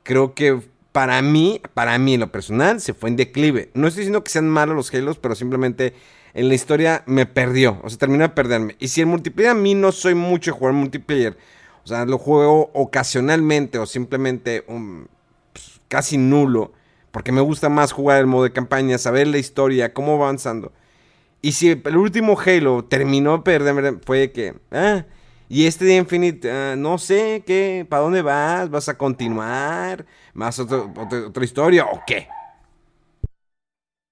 creo que para mí, para mí en lo personal, se fue en declive. No estoy diciendo que sean malos los Halos, pero simplemente en la historia me perdió. O sea, terminó de perderme. Y si el multiplayer a mí no soy mucho jugar multiplayer, o sea, lo juego ocasionalmente o simplemente um, pues, casi nulo, porque me gusta más jugar el modo de campaña, saber la historia, cómo va avanzando. Y si el último Halo terminó de perderme, fue que, ah, Y este de Infinite, ah, no sé qué, ¿para dónde vas? ¿Vas a continuar? ¿Más otro- otra historia o qué?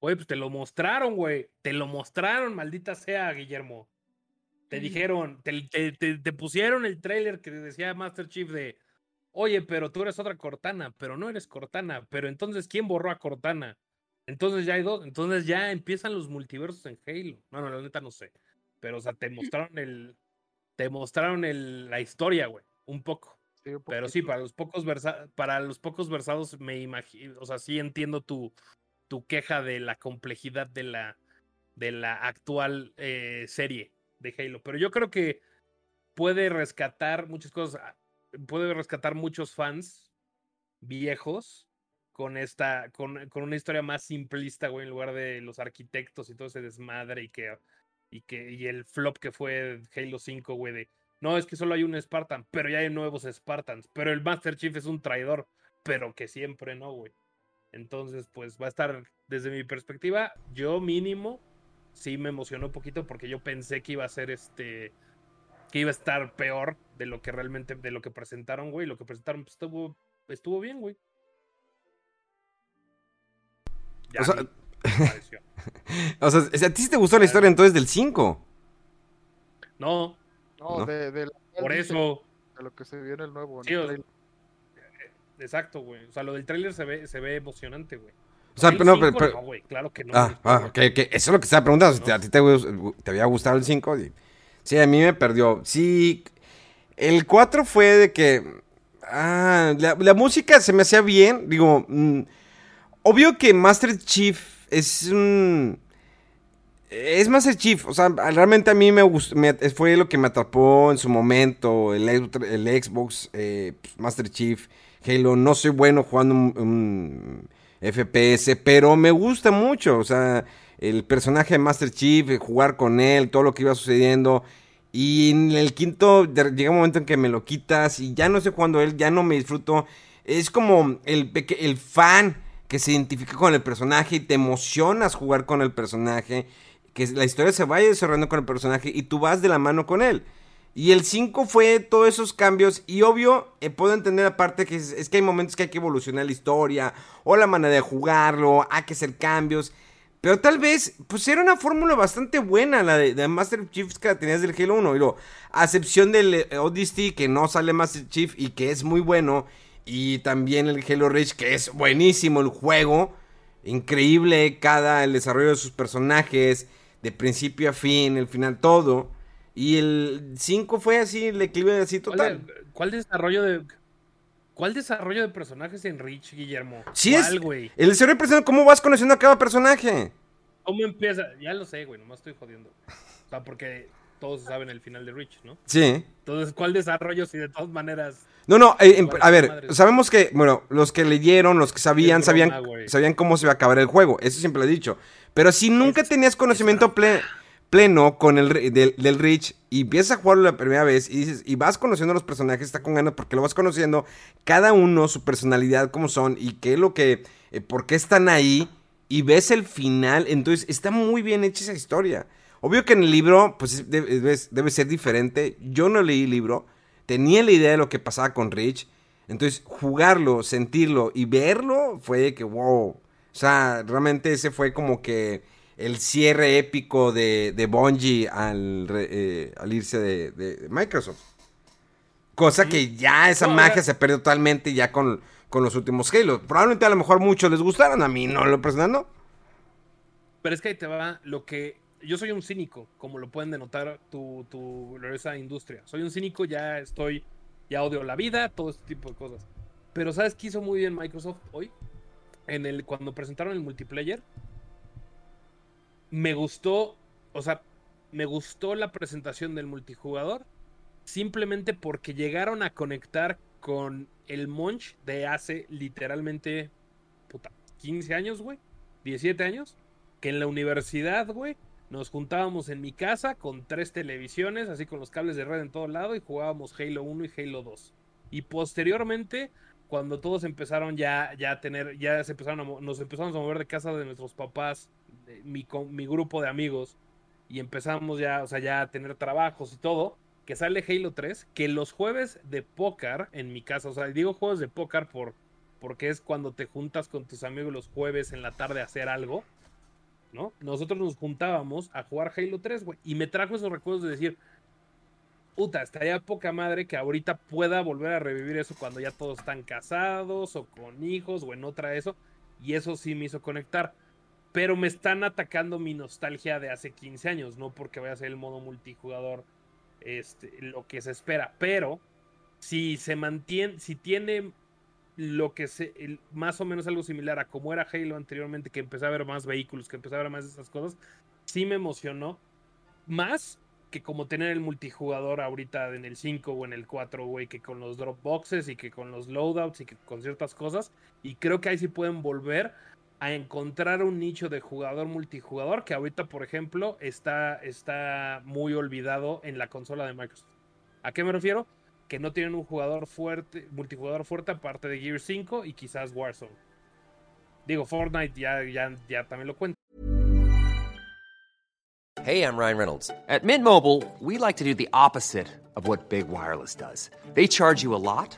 Güey, pues te lo mostraron, güey. Te lo mostraron, maldita sea, Guillermo. Te dijeron, te, te- te- te pusieron el trailer que decía Master Chief de, oye, pero tú eres otra Cortana, pero no eres Cortana. Pero entonces, ¿quién borró a Cortana? Entonces ya hay dos, entonces ya empiezan los multiversos en Halo. No, no, la neta no sé. Pero, o sea, te mostraron el, te mostraron el, la historia, güey, un poco. Sí, un Pero sí, para los pocos versa- para los pocos versados me imagino, o sea, sí entiendo tu, tu queja de la complejidad de la, de la actual eh, serie de Halo. Pero yo creo que puede rescatar muchas cosas, ah, puede rescatar muchos fans viejos con esta, con, con una historia más simplista, güey, en lugar de los arquitectos y todo ese desmadre y que, y que, y el flop que fue Halo 5, güey, de no, es que solo hay un Spartan, pero ya hay nuevos Spartans. Pero el Master Chief es un traidor, pero que siempre no, güey. Entonces, pues va a estar, desde mi perspectiva, yo mínimo, sí me emocionó un poquito porque yo pensé que iba a ser este, que iba a estar peor de lo que realmente, de lo que presentaron, güey. Lo que presentaron pues, estuvo, estuvo bien, güey. Ya O sea-. O sea, ¿a ti sí te gustó la historia entonces del 5? No, No, ¿no? de, cual por eso. De lo que se vio en el nuevo. en Sí, el o- trailer. Exacto, güey. O sea, lo del tráiler se ve, se ve emocionante, güey. O sea, no, pero- cinco, pero- no, güey, claro que no. Ah, güey, ah. Eso es lo que estaba preguntando. No. ¿A ti te, te había gustado el 5? Sí, a mí me perdió. Sí, el 4 fue de que... Ah, la, la música se me hacía bien. Digo, mm, obvio que Master Chief es un... Es Master Chief, o sea, realmente a mí me gustó, me- fue lo que me atrapó en su momento, el, el Xbox, eh, pues, Master Chief, Halo, no soy bueno jugando un, FPS, pero me gusta mucho, o sea, el personaje de Master Chief, eh, jugar con él, todo lo que iba sucediendo, y en el quinto llega un momento en que me lo quitas y ya no estoy jugando él, ya no me disfruto, es como el, el fan que se identifica con el personaje y te emocionas jugar con el personaje, que la historia se vaya desarrollando con el personaje y tú vas de la mano con él. Y el 5 fue todos esos cambios y obvio, eh, puedo entender aparte que es, que hay momentos que hay que evolucionar la historia o la manera de jugarlo, hay que hacer cambios. Pero tal vez, pues era una fórmula bastante buena la de, de Master Chief que la tenías del Halo 1. Y luego, a excepción del eh, Odyssey, que no sale Master Chief y que es muy bueno. Y también el Halo Reach, que es buenísimo el juego. Increíble cada el desarrollo de sus personajes, de principio a fin, el final, todo. Y el 5 fue así, el equilibrio así ¿Cuál, total. de- cuál desarrollo de. ¿Cuál desarrollo de personajes en Rich, Guillermo? Sí es- ¿Cuál, güey? El desarrollo de personaje, ¿cómo vas conociendo a cada personaje? ¿Cómo empieza? Ya lo sé, güey, nomás estoy jodiendo. O sea, porque todos saben el final de Rich, ¿no? Sí. Entonces, ¿cuál desarrollo si de todas maneras No, no, eh, em- a ver, madre. sabemos que, bueno, los que leyeron, los que sabían, Es sabían, sabían cómo se iba a acabar el juego, eso siempre lo he dicho. Pero si nunca tenías conocimiento ple- pleno con el del, del Reach y empiezas a jugarlo la primera vez y dices, y vas conociendo a los personajes, está con ganas porque lo vas conociendo, cada uno, su personalidad, cómo son y qué es lo que, eh, por qué están ahí y ves el final, entonces está muy bien hecha esa historia. Obvio que en el libro, pues es- debe, debe- debe ser diferente. Yo no leí el libro, tenía la idea de lo que pasaba con Rich. Entonces, jugarlo, sentirlo y verlo fue que, wow. O sea, realmente ese fue como que el cierre épico de, de Bungie al, eh, al irse de, de Microsoft. Cosa que ya esa No, magia se perdió totalmente ya con, con los últimos Halo. Probablemente a lo mejor muchos les gustaron, a mí no lo personal no. Pero es que ahí te va lo que. Yo soy un cínico, como lo pueden denotar tu, tu esa industria. Soy un cínico, ya estoy. Ya odio la vida, todo este tipo de cosas. Pero ¿sabes qué hizo muy bien Microsoft hoy? En el, cuando presentaron el multiplayer. Me gustó. O sea, me gustó la presentación del multijugador. Simplemente porque llegaron a conectar con el Munch de hace literalmente. Puta, 15 años, güey. 17 años que en la universidad, güey, nos juntábamos en mi casa con tres televisiones, así con los cables de red en todo lado, y jugábamos Halo 1 y Halo 2. Y posteriormente, cuando todos empezaron ya, ya a tener, ya se empezaron a nos empezamos a mover de casa de nuestros papás, mi, co- mi grupo de amigos, y empezamos ya, o sea, ya a tener trabajos y todo, que sale Halo 3, que los jueves de póker en mi casa, o sea, digo juegos de póker por, porque es cuando te juntas con tus amigos los jueves en la tarde a hacer algo, ¿no? Nosotros nos juntábamos a jugar Halo 3, güey, y me trajo esos recuerdos de decir, puta, estaría poca madre que ahorita pueda volver a revivir eso cuando ya todos están casados o con hijos o en otra eso. Y eso sí me hizo conectar. Pero me están atacando mi nostalgia de hace 15 años, no porque vaya a ser el modo multijugador este, lo que se espera. Pero si se mantiene, si tiene lo que se, más o menos algo similar a como era Halo anteriormente, que empecé a ver más vehículos, que empecé a ver más de esas cosas, sí me emocionó más que como tener el multijugador ahorita en el 5 o en el 4, güey, que con los dropboxes y que con los loadouts y que con ciertas cosas. Y creo que ahí sí pueden volver a encontrar un nicho de jugador multijugador que ahorita, por ejemplo, está, está muy olvidado en la consola de Microsoft. ¿A qué me refiero? Que no tienen un jugador fuerte, multijugador fuerte aparte de Gear 5 y quizás Warzone. Digo, Fortnite ya, ya, ya también lo cuento. Hey, I'm Ryan Reynolds. At Mint Mobile, we like to do the opposite of what Big Wireless does. They charge you a lot,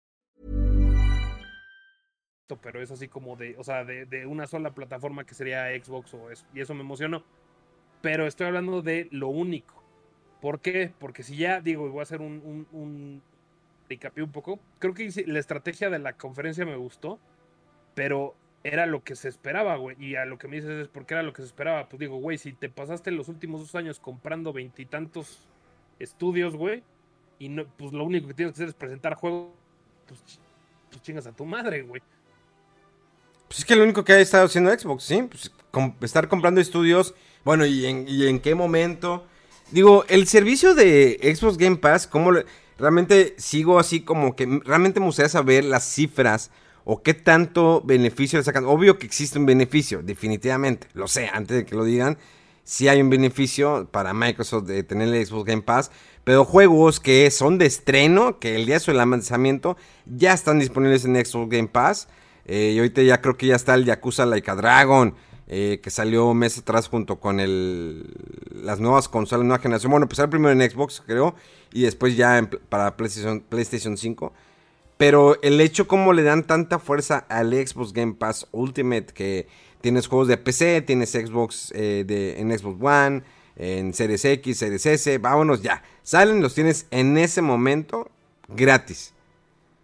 Pero es así como de, o sea, de, de, una sola plataforma que sería Xbox o eso. Y eso me emocionó. Pero estoy hablando de lo único. ¿Por qué? Porque si ya, digo, voy a hacer un, un, un poco. Creo que la estrategia de la conferencia me gustó. Pero era lo que se esperaba, güey. Y a lo que me dices es porque era lo que se esperaba. Pues digo, güey, si te pasaste los últimos dos años comprando veintitantos estudios, güey, y no, pues lo único que tienes que hacer es presentar juegos, pues, pues chingas a tu madre, güey. Pues es que lo único que ha estado haciendo Xbox, ¿sí? Pues estar comprando estudios. Bueno, ¿y en, ¿y en, qué momento? Digo, el servicio de Xbox Game Pass, ¿cómo realmente sigo así como que realmente me gustaría saber las cifras o qué tanto beneficio le sacan. Obvio que existe un beneficio, definitivamente. Lo sé, antes de que lo digan. Sí hay un beneficio para Microsoft de tener Xbox Game Pass. Pero juegos que son de estreno, que el día de su lanzamiento ya están disponibles en Xbox Game Pass. Eh, y ahorita ya creo que ya está el Yakuza Like a Dragon. Eh, que salió un mes atrás junto con el, las nuevas consolas, nueva generación. Bueno, pues primero en Xbox, creo. Y después ya para PlayStation, PlayStation 5. Pero el hecho como le dan tanta fuerza al Xbox Game Pass Ultimate que tienes juegos de PC, tienes Xbox eh, de, en Xbox One, en Series X, Series S, vámonos ya. Salen, los tienes en ese momento gratis.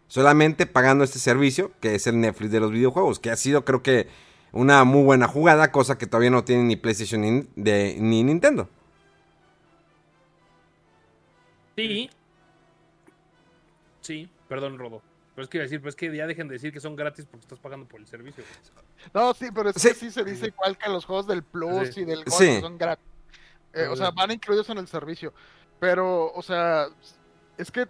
Solamente pagando este servicio, que es el Netflix de los videojuegos, que ha sido creo que una muy buena jugada, cosa que todavía no tiene ni PlayStation ni, ni Nintendo. Sí. Sí. Perdón, Rodo. Pero es que iba a decir, pues es que ya dejen de decir que son gratis porque estás pagando por el servicio. No, sí, pero es que sí se dice igual que los juegos del Plus y del Gold son gratis. Eh, o sea, van incluidos en el servicio. Pero, o sea, es que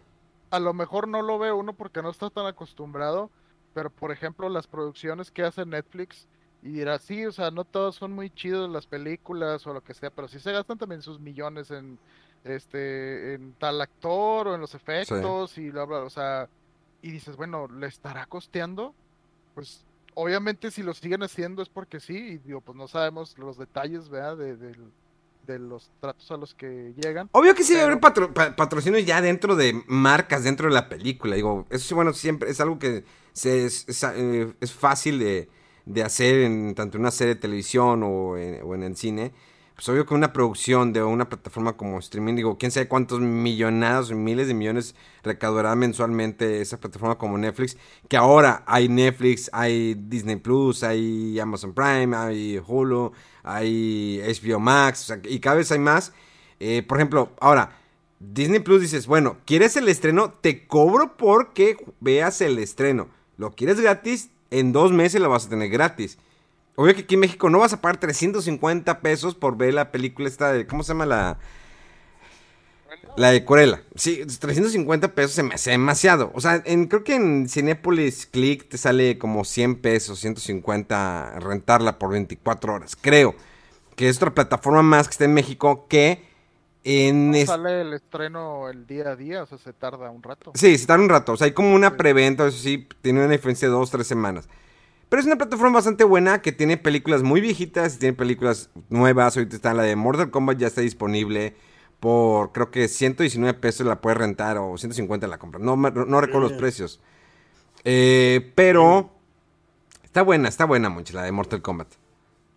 a lo mejor no lo ve uno porque no está tan acostumbrado. Pero, por ejemplo, las producciones que hace Netflix, y dirá, sí, o sea, no todos son muy chidos las películas o lo que sea, pero sí se gastan también sus millones en, este, en tal actor o en los efectos y bla, bla, o sea, y dices, bueno, ¿le estará costeando? Pues obviamente si lo siguen haciendo es porque sí, y digo, pues no sabemos los detalles, ¿verdad? De, de, los tratos a los que llegan. Obvio que sí debe haber patrocinios ya dentro de marcas, dentro de la película, digo, eso sí, bueno, siempre es algo que se, es, es, eh, fácil de, de, hacer en tanto en una serie de televisión o o en el cine pues obvio que una producción de una plataforma como streaming, digo, quién sabe cuántos millonados, miles de millones recaudará mensualmente esa plataforma como Netflix, que ahora hay Netflix, hay Disney Plus, hay Amazon Prime, hay Hulu, hay HBO Max, y cada vez hay más. Eh, por ejemplo, ahora, Disney Plus dices, bueno, ¿quieres el estreno? Te cobro porque veas el estreno. ¿Lo quieres gratis? En dos meses lo vas a tener gratis. Obvio que aquí en México no vas a pagar 350 pesos por ver la película esta de. ¿Cómo se llama la.? La de Corella. Sí, 350 pesos se me hace demasiado. O sea, en, creo que en Cinepolis Click te sale como 100 pesos, 150 rentarla por 24 horas. Creo que es otra plataforma más que está en México que en... No sale el estreno el día a día, o sea, se tarda un rato. Sí, se tarda un rato. O sea, hay como una preventa, eso sí, tiene una diferencia de dos, tres semanas. Pero es una plataforma bastante buena que tiene películas muy viejitas y tiene películas nuevas. Ahorita está la de Mortal Kombat, ya está disponible por creo que 119 pesos la puedes rentar o 150 la compra. No, recuerdo los precios. Eh, pero está buena, está buena, mucho la de Mortal Kombat.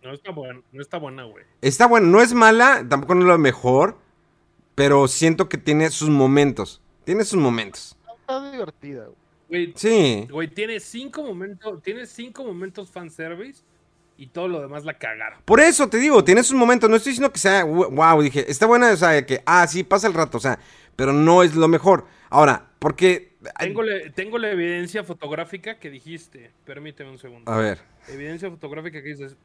No está buena, no está buena, güey. Está buena, no es mala, tampoco no es lo mejor, pero siento que tiene sus momentos. Tiene sus momentos. Está divertida, güey. Güey, Sí. güey, tiene cinco momentos, tiene cinco momentos fanservice y todo lo demás la cagaron. Por eso te digo, tiene sus momentos. No estoy diciendo que sea wow, dije, está buena, o sea, que, ah, sí, pasa el rato, o sea, pero no es lo mejor. Ahora, porque. Tengo, la- tengo la evidencia fotográfica que dijiste. Permíteme un segundo. A ver. Evidencia fotográfica que dices.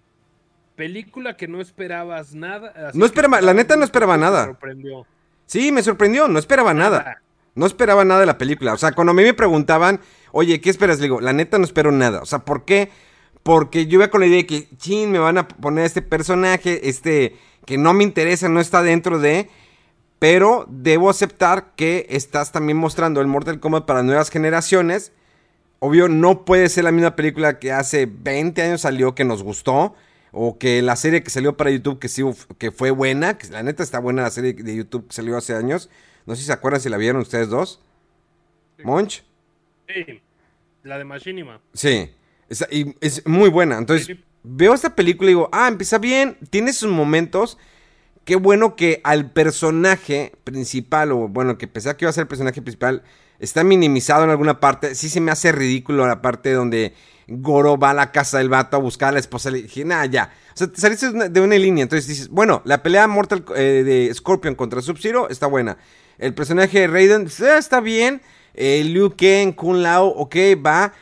Película que no esperabas nada. No esperaba- la neta no esperaba nada. sorprendió. Sí, me sorprendió, no esperaba nada. No esperaba nada de la película. O sea, cuando a mí me preguntaban, oye, ¿qué esperas? Le digo, la neta no espero nada. O sea, ¿por qué? Porque yo iba con la idea de que, chin, me van a poner este personaje, este, que no me interesa, no está dentro de. Pero debo aceptar que estás también mostrando el Mortal Kombat para nuevas generaciones. Obvio, no puede ser la misma película que hace 20 años salió que nos gustó. O que la serie que salió para YouTube que sí que fue buena. Que la neta está buena la serie de YouTube que salió hace años. No sé si se acuerdan si la vieron ustedes dos. Monch. Sí, la de Machinima. Sí. Esa- y es muy buena. Entonces, Sí, veo esta película y digo, ah, empieza bien. Tiene sus momentos. Qué bueno que al personaje principal, o bueno, que pensaba que iba a ser el personaje principal, está minimizado en alguna parte. Sí se me hace ridículo la parte donde Goro va a la casa del vato a buscar a la esposa. Le dije, nada, ya. O sea, te saliste de una, de una línea. Entonces dices, bueno, la pelea Mortal eh, de Scorpion contra Sub-Zero está buena. El personaje de Raiden eh, está bien. Eh, Liu Kang, Kun Lao, ok, va.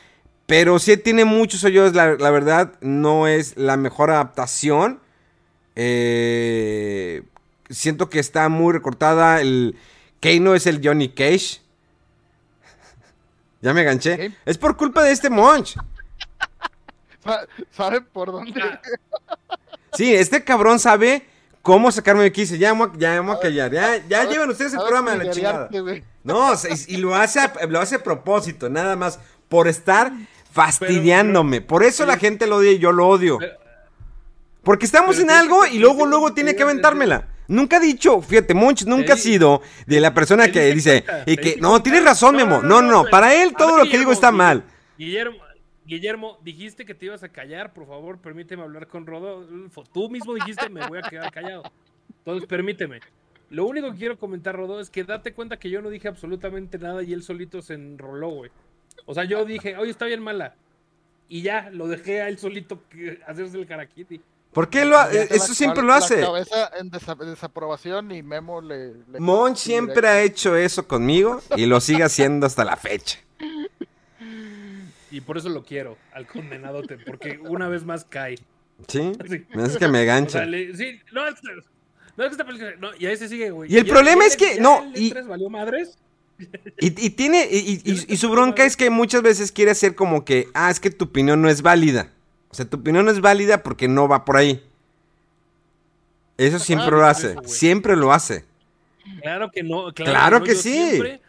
Pero sí tiene muchos hoyos, la, la verdad, no es la mejor adaptación. Eh, siento que está muy recortada. El Kano es el Johnny Cage. ya me ganché. Es por culpa de este Monch. Sa- ¿Saben por dónde? Sí, este cabrón sabe cómo sacarme de aquí. Ya, me ya voy a callar. Ya, ya llevan ustedes el programa de la chingada. No, y, lo hace a, lo hace a propósito, nada más. Por estar fastidiándome. Por eso la gente lo odia y yo lo odio. Porque estamos en algo y luego, luego tiene que aventármela. Nunca ha dicho, fíjate, Monch nunca ha sido de la persona que dice y que no, tienes razón, Memo. No, no, pero- para él todo lo que digo está mal. Guillermo, Guillermo, dijiste que te ibas a callar, por favor, permíteme hablar con Rodolfo. Tú mismo dijiste, me voy a quedar callado. Entonces, permíteme. Lo único que quiero comentar, Rodó, es que date cuenta que yo no dije absolutamente nada y él solito se enroló, güey. O sea, yo dije, oye, está bien mala. Y ya, lo dejé a él solito que- hacerse el karaquiti. ¿Por qué lo ha- eso la- siempre la- lo hace? La cabeza en desa- desaprobación y Memo le. sí, siempre ha hecho eso conmigo y lo sigue haciendo hasta la fecha. Y por eso lo quiero, al condenadote, porque una vez más cae. ¿Sí? Sí. Hace que me O sea, gancha. le- sí, no, es, no, es que esta película. No, y ahí se sigue, güey. Y el problema es que- no, y- E3 valió madres? Y, y tiene, y, su bronca es que muchas veces quiere hacer como que, ah, es que tu opinión no es válida. O sea, tu opinión no es válida porque no va por ahí. Eso siempre lo hace, eso, siempre lo hace. Claro que no. Claro, Claro no, que sí. Siempre,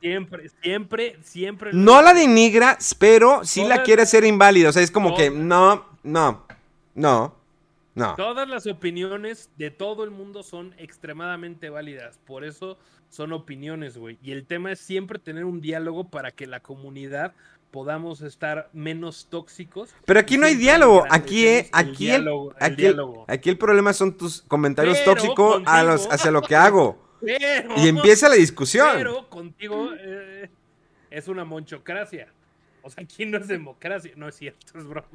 siempre, siempre, siempre. No la denigra, pero sí la quiere hacer inválida. O sea, es como que, no, no, no, no. Todas las opiniones de todo el mundo son extremadamente válidas. Por eso son opiniones, güey. Y el tema es siempre tener un diálogo para que la comunidad podamos estar menos tóxicos. Pero aquí no hay diálogo. Aquí, eh, el aquí, el, diálogo, el aquí, el problema son tus comentarios Pero tóxicos a los, contigo- hacia lo que hago. Pero- Y empieza la discusión. Pero contigo eh, es una monchocracia. O sea, aquí no es democracia. No es cierto, es broma.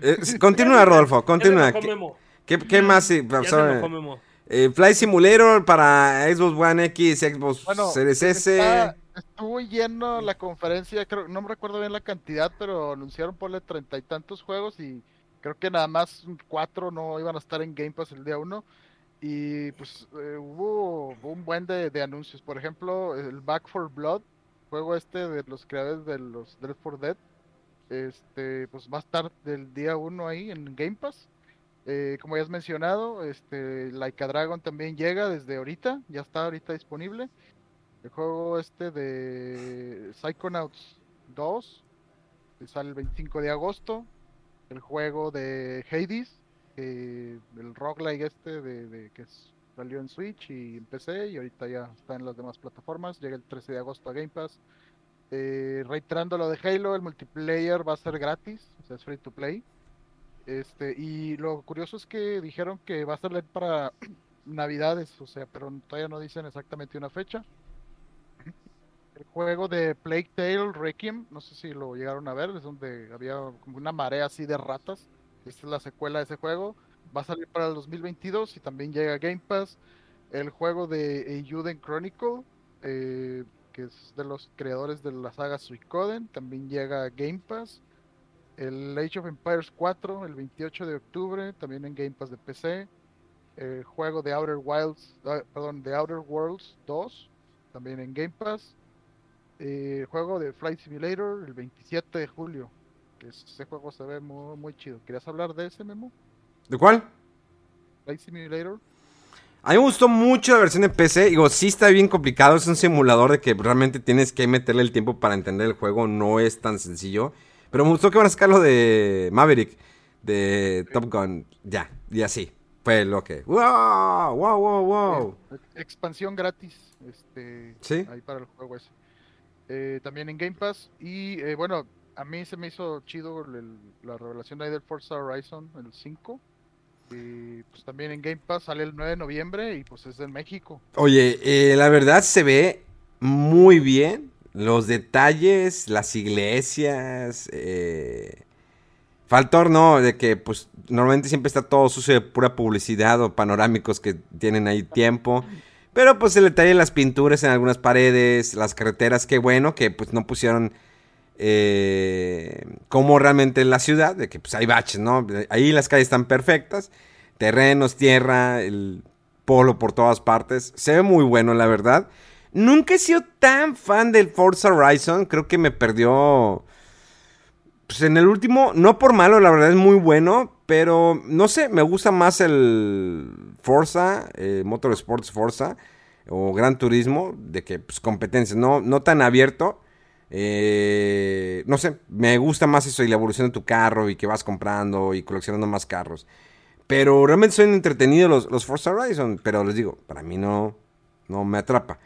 Eh, continúa, Rodolfo, continúa. ¿Qué, qué- qué más? sí, Ya se sobre- enojó Memo. Eh, Fly Simulator para Xbox One X, Xbox Bueno, Series S. está- estuvo lleno la conferencia, creo, no me recuerdo bien la cantidad, pero anunciaron por treinta y tantos juegos y creo que nada más cuatro no iban a estar en Game Pass el día uno. Y pues eh, hubo, un buen de, de anuncios. Por ejemplo, el Back for Blood, juego este de los creadores de los Dead for Dead. Este, pues va a estar del día 1 ahí en Game Pass. Eh, como ya has mencionado, este, Laika Dragon también llega desde ahorita, ya está ahorita disponible. El juego este de Psychonauts 2 que sale el 25 de agosto. El juego de Hades, eh, el roguelike este de, que salió en Switch y en PC y ahorita ya está en las demás plataformas. Llega el 13 de agosto a Game Pass. Eh, reiterando lo de Halo, el multiplayer va a ser gratis, o sea, es free to play. Este, y lo curioso es que dijeron que va a salir para Navidades, o sea, pero todavía no dicen exactamente una fecha. El juego de Plague Tale Requiem, no sé si lo llegaron a ver, es donde había como una marea así de ratas. Esta es la secuela de ese juego. Va a salir para el 2022 y también llega Game Pass. El juego de Eiyuden Chronicle, eh, que es de los creadores de la saga Suicoden, también llega a Game Pass. El Age of Empires 4, el 28 de octubre, también en Game Pass de PC. El juego de Outer Wilds, ah, perdón, de Outer Worlds 2, también en Game Pass. Eh, el juego de Flight Simulator, el 27 de julio. Ese juego se ve muy, muy chido. ¿Querías hablar de ese, Memo? ¿De cuál? Flight Simulator. A mí me gustó mucho la versión de PC. Digo, sí está bien complicado. Es un simulador de que realmente tienes que meterle el tiempo para entender el juego. No es tan sencillo. Pero me gustó que van a sacar lo de Maverick, de Top Gun. Ya, y así. Fue lo que. ¡Wow! ¡Wow, wow, wow! Expansión gratis. Este, Sí. Ahí para el juego ese. Eh, también en Game Pass. Y eh, bueno, a mí se me hizo chido la revelación del Forza Horizon, el 5. Y pues también en Game Pass sale el 9 de noviembre y pues es en México. Oye, eh, la verdad se ve muy bien. Los detalles, las iglesias. Eh... Faltor, no, de que pues normalmente siempre está todo sucio de pura publicidad o panorámicos que tienen ahí tiempo. Pero pues el detalle de las pinturas en algunas paredes, las carreteras, qué bueno que pues no pusieron eh, como realmente en la ciudad, de que pues hay baches, ¿no? Ahí las calles están perfectas, terrenos, tierra, el polo por todas partes. Se ve muy bueno, la verdad. Nunca he sido tan fan del Forza Horizon, creo que me perdió... Pues en el último, no por malo, la verdad es muy bueno, pero no sé, me gusta más el Forza, eh, Motorsports Forza o Gran Turismo, de que pues competencias, no, no tan abierto. Eh, no sé, me gusta más eso y la evolución de tu carro y que vas comprando y coleccionando más carros. Pero realmente son entretenidos los, los Forza Horizon, pero les digo, para mí no, no me atrapa.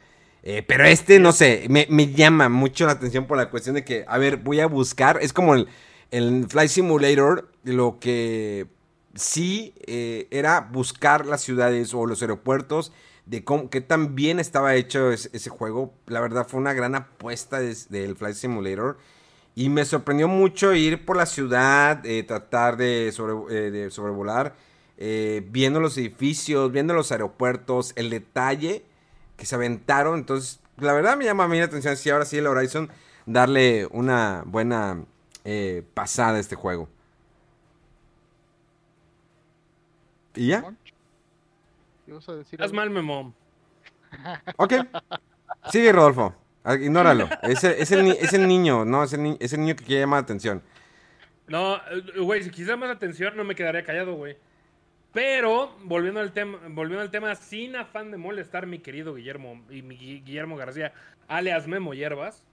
Eh, pero este, no sé, me, me llama mucho la atención por la cuestión de que, a ver, voy a buscar, es como el, el Flight Simulator, lo que sí eh, era buscar las ciudades o los aeropuertos, de cómo, qué tan bien estaba hecho ese, juego. La verdad fue una gran apuesta del Flight Simulator. Y me sorprendió mucho ir por la ciudad, eh, tratar de, sobre- eh, de sobrevolar, eh, viendo los edificios, viendo los aeropuertos, el detalle que se aventaron. Entonces, la verdad me llama a mí la atención si ahora sí el Horizon darle una buena eh, pasada a este juego. ¿Y ya? Monch, ¿qué ibas a decir Estás mal, Memo. Ok. Sigue, Rodolfo. Ah, Ignóralo. Es el, es el es el niño, ¿no? Es el, ni- es el niño que quiere llamar la atención. No, eh, güey, si quisiera más atención, no me quedaría callado, güey. Pero, volviendo al tema, volviendo al tema, sin afán de molestar, mi querido Guillermo y mi Gui- Guillermo García, alias Memo Hierbas.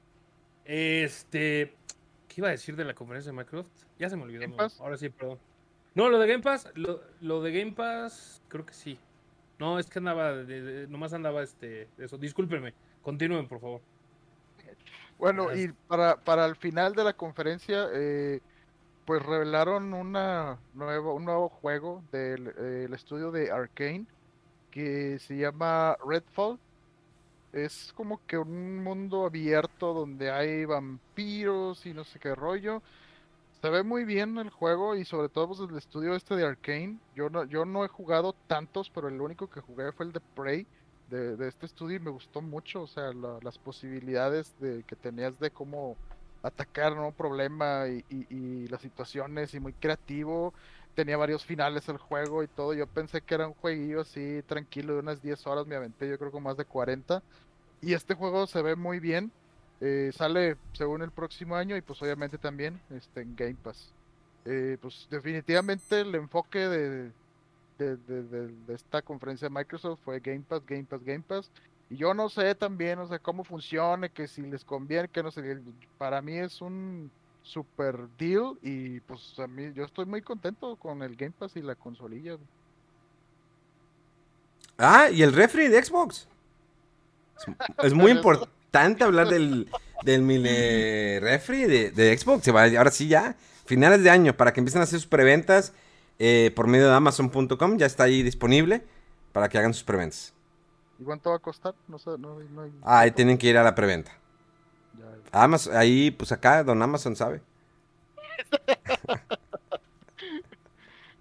Este. ¿Qué iba a decir de la conferencia de Microsoft? Ya se me olvidó. Game Memo. Pass. Ahora sí, perdón. No, lo de Game Pass, lo, lo de Game Pass, creo que sí. No, es que andaba, de- de- nomás andaba este, eso. Discúlpenme, continúen, por favor. Bueno, Gracias. y para, para el final de la conferencia, eh, pues revelaron una nuevo, un nuevo juego del eh, el estudio de Arkane que se llama Redfall. Es como que un mundo abierto donde hay vampiros y no sé qué rollo. Se ve muy bien el juego y sobre todo pues el estudio este de Arkane. Yo no, yo no he jugado tantos, pero el único que jugué fue el de Prey de, de este estudio y me gustó mucho, o sea, la- las posibilidades de, que tenías de cómo atacar ¿no? un problema y, y- las situaciones y muy creativo. tenía varios finales el juego y todo. Yo pensé que era un jueguillo así tranquilo de unas 10 horas, me aventé yo creo con más de 40. Y este juego se ve muy bien. Eh, sale según el próximo año y pues obviamente también este, en Game Pass. Eh, pues definitivamente el enfoque de, de, de, de, esta conferencia de Microsoft fue Game Pass, Game Pass, Game Pass. Y yo no sé también, o sea, cómo funciona, que si les conviene, que no sé. Para mí es un super deal y pues a mí yo estoy muy contento con el Game Pass y la consolilla. Ah, y el refri de Xbox. Es, muy importante hablar del, del mini refri de, de Xbox. Ahora sí ya, finales de año, para que empiecen a hacer sus preventas eh, por medio de Amazon.com. Ya está ahí disponible para que hagan sus preventas. ¿Y cuánto va a costar? No sé, no, Ah, ahí tienen que ir a la preventa. Amazon, ahí, pues acá, don Amazon sabe.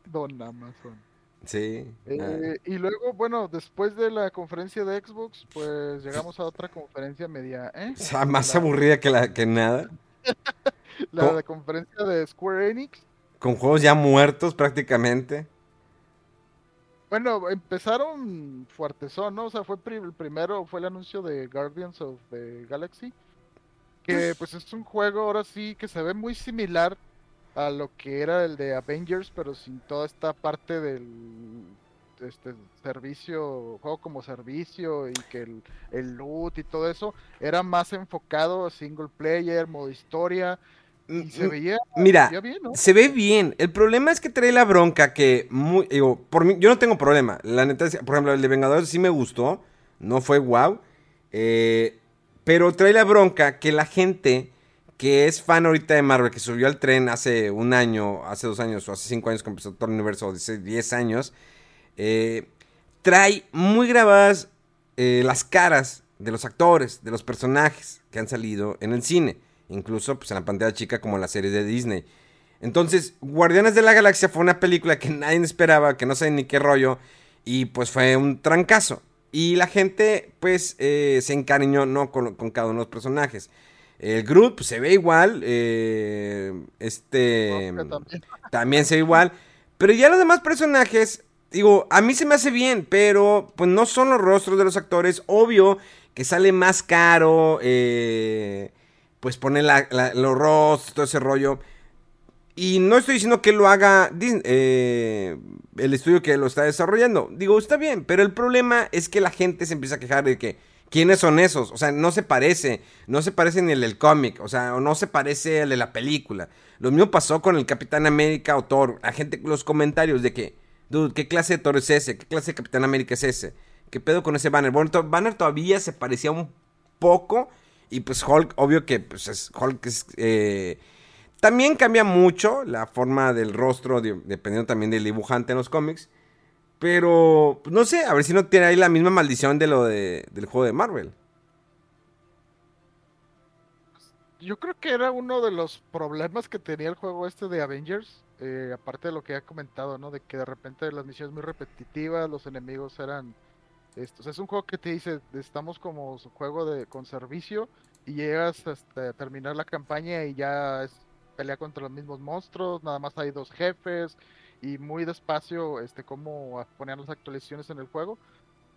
don Amazon. Sí. Eh, y luego, bueno, después de la conferencia de Xbox, pues llegamos a otra conferencia media. ¿eh? O sea, más aburrida que, la, que nada. la conferencia de Square Enix. Con juegos ya muertos prácticamente. Bueno, empezaron fuertezón, ¿no? O sea, fue el primero, fue el anuncio de Guardians of the Galaxy. Que pues es un juego ahora sí que se ve muy similar a lo que era el de Avengers, pero sin toda esta parte del este servicio, juego como servicio y que el, el loot y todo eso era más enfocado a single player, modo historia y se veía, Mira, se ve bien. El problema es que trae la bronca que muy, digo, por mí, yo no tengo problema. La neta, por ejemplo, el de Vengadores sí me gustó, no fue wow. Eh, pero trae la bronca que la gente que es fan ahorita de Marvel, que subió al tren hace un año, hace dos años o hace cinco años que empezó todo el universo, hace diez años, eh, trae muy grabadas eh, las caras de los actores, de los personajes que han salido en el cine incluso pues, en la pantalla chica como la serie de Disney. Entonces, Guardianes de la Galaxia fue una película que nadie esperaba, que no sé ni qué rollo, y pues fue un trancazo. Y la gente, pues, eh, se encariñó, ¿no? Con, cada uno de los personajes. El Groot, pues, se ve igual. Eh, este. también. se ve igual. Pero ya los demás personajes, digo, a mí se me hace bien, pero pues no son los rostros de los actores. Obvio que sale más caro. Eh pues pone la, los rostros, todo ese rollo. Y no estoy diciendo que lo haga eh, el estudio que lo está desarrollando. Digo, está bien, pero el problema es que la gente se empieza a quejar de que, ¿quiénes son esos? O sea, no se parece, no se parece ni el del cómic, o sea, no se parece al de la película. Lo mismo pasó con el Capitán América o Thor. La gente, los comentarios de que, dude, ¿qué clase de Thor es ese? ¿Qué clase de Capitán América es ese? ¿Qué pedo con ese banner? Bueno, Banner todavía se parecía un poco y pues Hulk, obvio que pues es, Hulk es... Eh, también cambia mucho la forma del rostro, dependiendo también del dibujante en los cómics. Pero, no sé, a ver si no tiene ahí la misma maldición de lo de, del juego de Marvel. Yo creo que era uno de los problemas que tenía el juego este de Avengers. Eh, aparte de lo que he comentado, ¿no? De que de repente las misiones muy repetitivas, los enemigos eran esto, es un juego que te dice, estamos como juego de con servicio y llegas hasta terminar la campaña y ya es pelea contra los mismos monstruos, nada más hay dos jefes y muy despacio este cómo ponían las actualizaciones en el juego.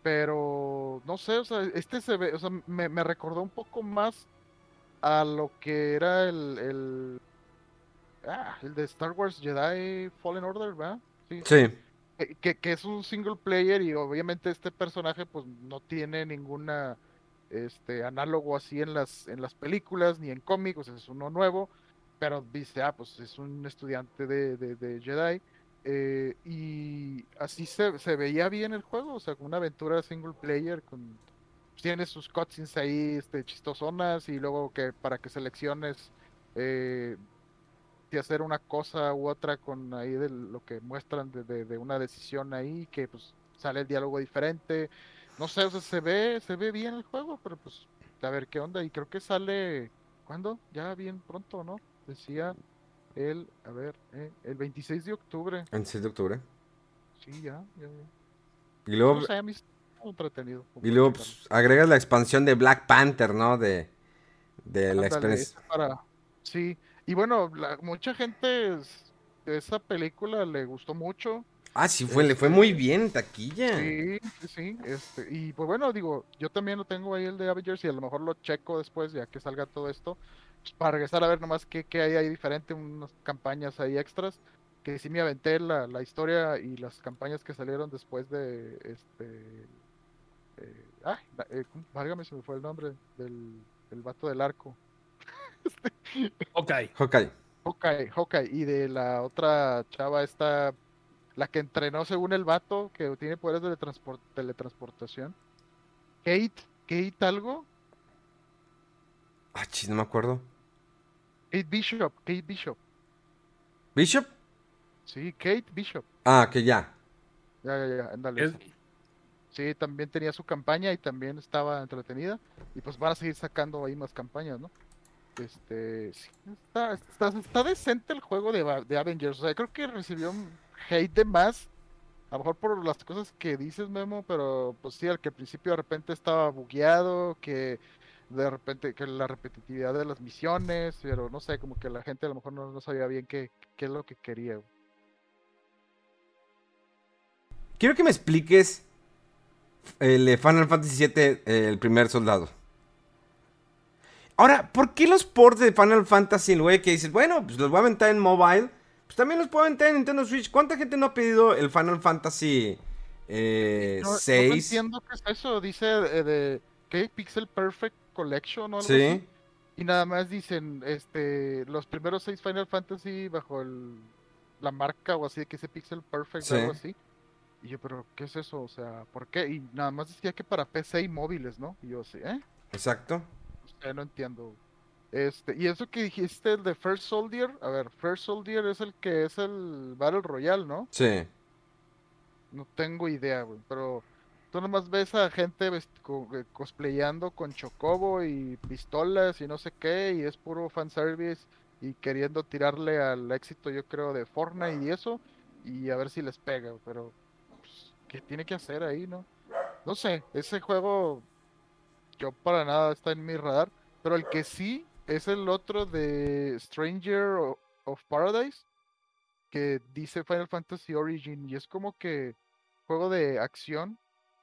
Pero no sé, o sea, este se ve, o sea, me, me recordó un poco más a lo que era el, el, ah, el de Star Wars Jedi Fallen Order, ¿verdad? Sí. sí que, que, es un single player y obviamente este personaje pues no tiene ninguna este análogo así en las en las películas ni en cómics, es uno nuevo, pero dice, ah, pues es un estudiante de, de, Jedi. Eh, y así se, se, veía bien el juego, o sea, con una aventura single player, con tiene sus cutscenes ahí este, chistosonas y luego que para que selecciones eh, de hacer una cosa u otra con ahí de lo que muestran de, de, una decisión ahí, que pues sale el diálogo diferente. No sé, o sea, se ve, se ve bien el juego, pero pues a ver qué onda. Y creo que sale, ¿cuándo? Ya bien pronto, ¿no? Decía el, a ver, eh, el 26 de octubre. ¿El 26 de octubre? Sí, ya, ya, Y luego... entretenido. Y luego pues, agregas la expansión de Black Panther, ¿no? De, de la experiencia. Para... Sí, y bueno, mucha gente esa película le gustó mucho. Ah, sí, fue, le fue muy bien en taquilla. Sí, sí. Este, y pues bueno, digo, yo también lo tengo ahí el de Avengers y a lo mejor lo checo después, ya que salga todo esto, para regresar a ver nomás qué, qué hay ahí diferente, unas campañas ahí extras, que sí me aventé la, la historia y las campañas que salieron después de este... Eh, ay, eh, válgame, se me fue el nombre del, del vato del arco. Ok. Hawkeye. Hawkeye, Hawkeye, y de la otra chava esta, la que entrenó según el vato, que tiene poderes de teletranspor- teletransportación. Kate, Kate algo, Ah, chis, no me acuerdo. Kate Bishop, Kate Bishop, ¿Bishop? sí, Kate Bishop, Ah, que ya. ya, ya, ya, ándale. Es-. Sí, también tenía su campaña y también estaba entretenida, y pues van a seguir sacando ahí más campañas, ¿no? Este, sí, está, está, está decente el juego de, de Avengers, o sea, creo que recibió un hate de más, a lo mejor por las cosas que dices, Memo, pero pues sí, al que al principio de repente estaba bugueado, que de repente, que la repetitividad de las misiones, pero no sé, como que la gente a lo mejor no, no sabía bien qué, qué es lo que quería. güey. Quiero que me expliques el Final Fantasy VII, el primer soldado. Ahora, ¿por qué los ports de Final Fantasy, el güey que dices, bueno, pues los voy a aventar en mobile? Pues también los puedo aventar en Nintendo Switch. ¿Cuánta gente no ha pedido el Final Fantasy eh, No, no 6? entiendo qué es eso, dice eh, de, ¿qué? Pixel Perfect Collection o algo Sí. así. Y nada más dicen, este, los primeros seis Final Fantasy bajo el, la marca o así, que ese Pixel Perfect Sí. o algo así. Y yo, pero ¿qué es eso? O sea, ¿por qué? Y nada más decía que para PC y móviles, ¿no? Y yo, sí, ¿eh? Exacto. No entiendo. Este, y eso que dijiste, el de First Soldier, a ver, First Soldier es el que es el Battle Royale, ¿no? Sí. No tengo idea, güey, pero tú nomás ves a gente eh, cosplayando con chocobo y pistolas y no sé qué, y es puro fanservice y queriendo tirarle al éxito, yo creo, de Fortnite y eso, y a ver si les pega, pero pues, ¿qué tiene que hacer ahí, no? No sé, ese juego yo para nada está en mi radar, pero el que sí es el otro de Stranger of Paradise, que dice Final Fantasy Origin, y es como que juego de acción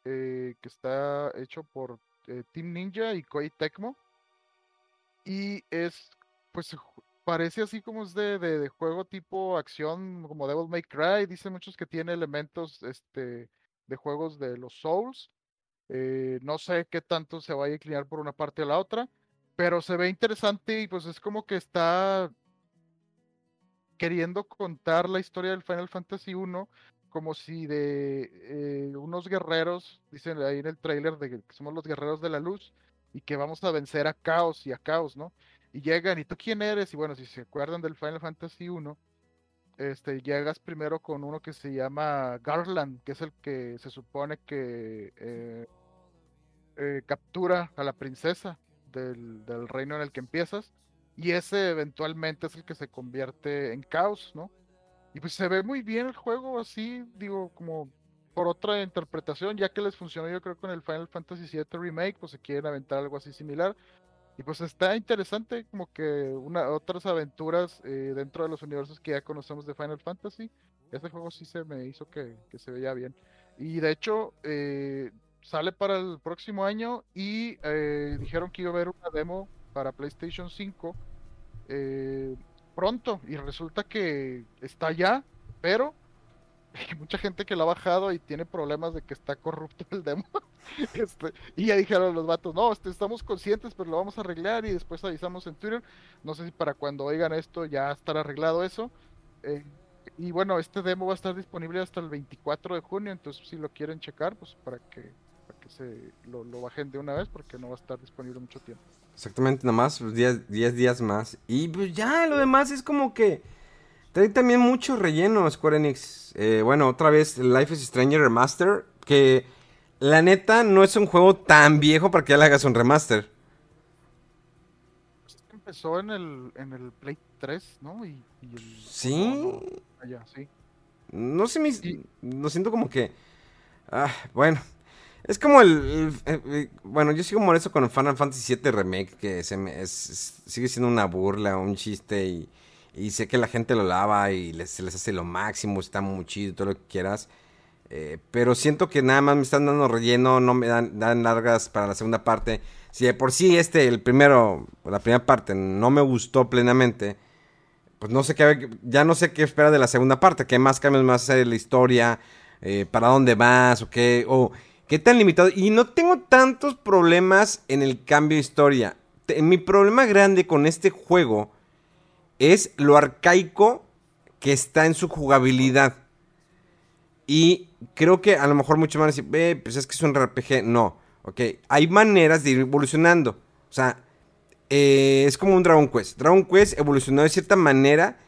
eh, que está hecho por eh, Team Ninja y Koei Tecmo. Y es, pues, parece así como es de, de- juego tipo acción, como Devil May Cry. Dicen muchos que tiene elementos este, de juegos de los Souls. Eh, no sé qué tanto se vaya a inclinar por una parte o la otra, pero se ve interesante y pues es como que está queriendo contar la historia del Final Fantasy 1 como si de eh, unos guerreros, dicen ahí en el tráiler de que somos los guerreros de la luz y que vamos a vencer a Caos y a Caos, ¿no? Y llegan, ¿y tú quién eres? Y bueno, si se acuerdan del Final Fantasy 1, este, llegas primero con uno que se llama Garland, que es el que se supone que eh, eh, captura a la princesa del, del reino en el que empiezas, y ese eventualmente es el que se convierte en caos, ¿no? Y pues se ve muy bien el juego así, digo, como por otra interpretación, ya que les funcionó yo creo con el Final Fantasy VII Remake, pues se quieren aventar algo así similar. Y pues está interesante como que una, otras aventuras eh, dentro de los universos que ya conocemos de Final Fantasy. Este juego sí se me hizo que, que se veía bien. Y de hecho, eh, sale para el próximo año y eh, dijeron que iba a haber una demo para PlayStation 5 eh, pronto. Y resulta que está ya, pero hay mucha gente que lo ha bajado y tiene problemas de que está corrupto el demo. Este, y ya dijeron los vatos, no, este, estamos conscientes, pero lo vamos a arreglar y después avisamos en Twitter. No sé si para cuando oigan esto ya estará arreglado eso. Eh, y bueno, este demo va a estar disponible hasta el 24 de junio, entonces si lo quieren checar, pues para que, para que se lo, lo bajen de una vez, porque no va a estar disponible mucho tiempo. Exactamente, nada más, 10 días más. Y pues ya, lo demás es como que... Trae también mucho relleno Square Enix. Eh, bueno, otra vez Life is Stranger Remaster. Que la neta no es un juego tan viejo para que ya le hagas un remaster. Pues, Empezó en el, en el Play 3, ¿no? Y, y el, Sí. allá, sí. No sé, me, Sí. lo siento como que... Ah, bueno. Es como el... bueno, yo sigo molesto con el Final Fantasy VII Remake, que se me, es- sigue siendo una burla, un chiste y... Y sé que la gente lo lava y les, se les hace lo máximo, está muy chido, todo lo que quieras. Eh, pero siento que nada más me están dando relleno, no me dan, dan largas para la segunda parte. Si de por sí este, el primero, la primera parte, no me gustó plenamente, pues no sé qué, ya no sé qué espera de la segunda parte, qué más cambios más hacer la historia, eh, para dónde vas, o qué, qué tan limitado. Y no tengo tantos problemas en el cambio de historia. mi problema grande con este juego es lo arcaico que está en su jugabilidad. Y creo que a lo mejor muchos van a decir, eh, es que es un RPG. No, ok. Hay maneras de ir evolucionando. O sea, eh, es como un Dragon Quest. Dragon Quest evolucionó de cierta manera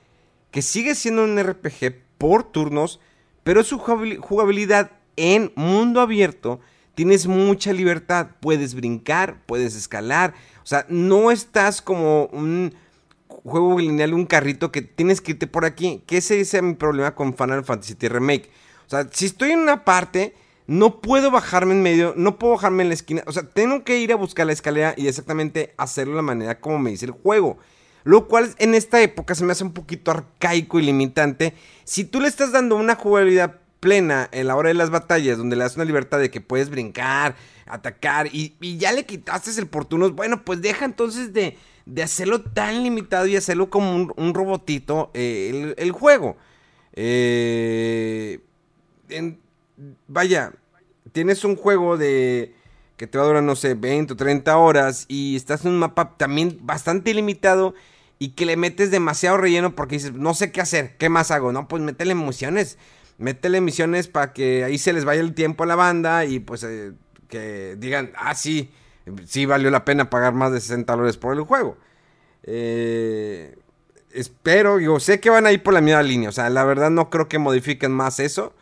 que sigue siendo un RPG por turnos, pero su jugabilidad en mundo abierto tienes mucha libertad. Puedes brincar, puedes escalar. O sea, no estás como un juego lineal, un carrito que tienes que irte por aquí. Que ese es mi problema con Final Fantasy Remake. O sea, si estoy en una parte, no puedo bajarme en medio, no puedo bajarme en la esquina. O sea, tengo que ir a buscar la escalera y exactamente hacerlo de la manera como me dice el juego. Lo cual en esta época se me hace un poquito arcaico y limitante. Si tú le estás dando una jugabilidad plena en la hora de las batallas, donde le das una libertad de que puedes brincar, atacar y, ya le quitaste el portuno, bueno, pues deja entonces de, hacerlo tan limitado y hacerlo como un, robotito eh, el, juego. Eh, vaya, tienes un juego de que te va a durar, no sé, 20 o 30 horas y estás en un mapa también bastante limitado y que le metes demasiado relleno porque dices, no sé qué hacer, ¿qué más hago? No, pues métele misiones, métele misiones para que ahí se les vaya el tiempo a la banda y pues eh, que digan, ah, sí, sí valió la pena pagar más de 60 dólares por el juego. Eh, espero, yo sé que van a ir por la misma línea, o sea, la verdad no creo que modifiquen más eso.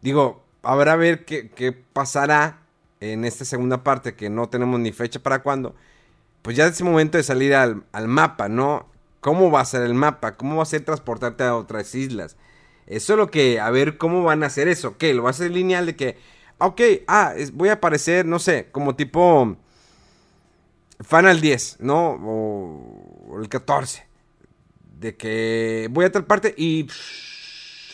Digo, habrá a ver qué, pasará en esta segunda parte, que no tenemos ni fecha para cuándo. Pues ya es ese momento de salir al, mapa, ¿no? ¿Cómo va a ser el mapa? ¿Cómo va a ser transportarte a otras islas? Es lo que, a ver cómo van a hacer eso. ¿Qué? ¿Lo va a hacer lineal de que, ok, ah, voy a aparecer, no sé, como tipo Final 10, ¿no? O, el 14. De que voy a tal parte y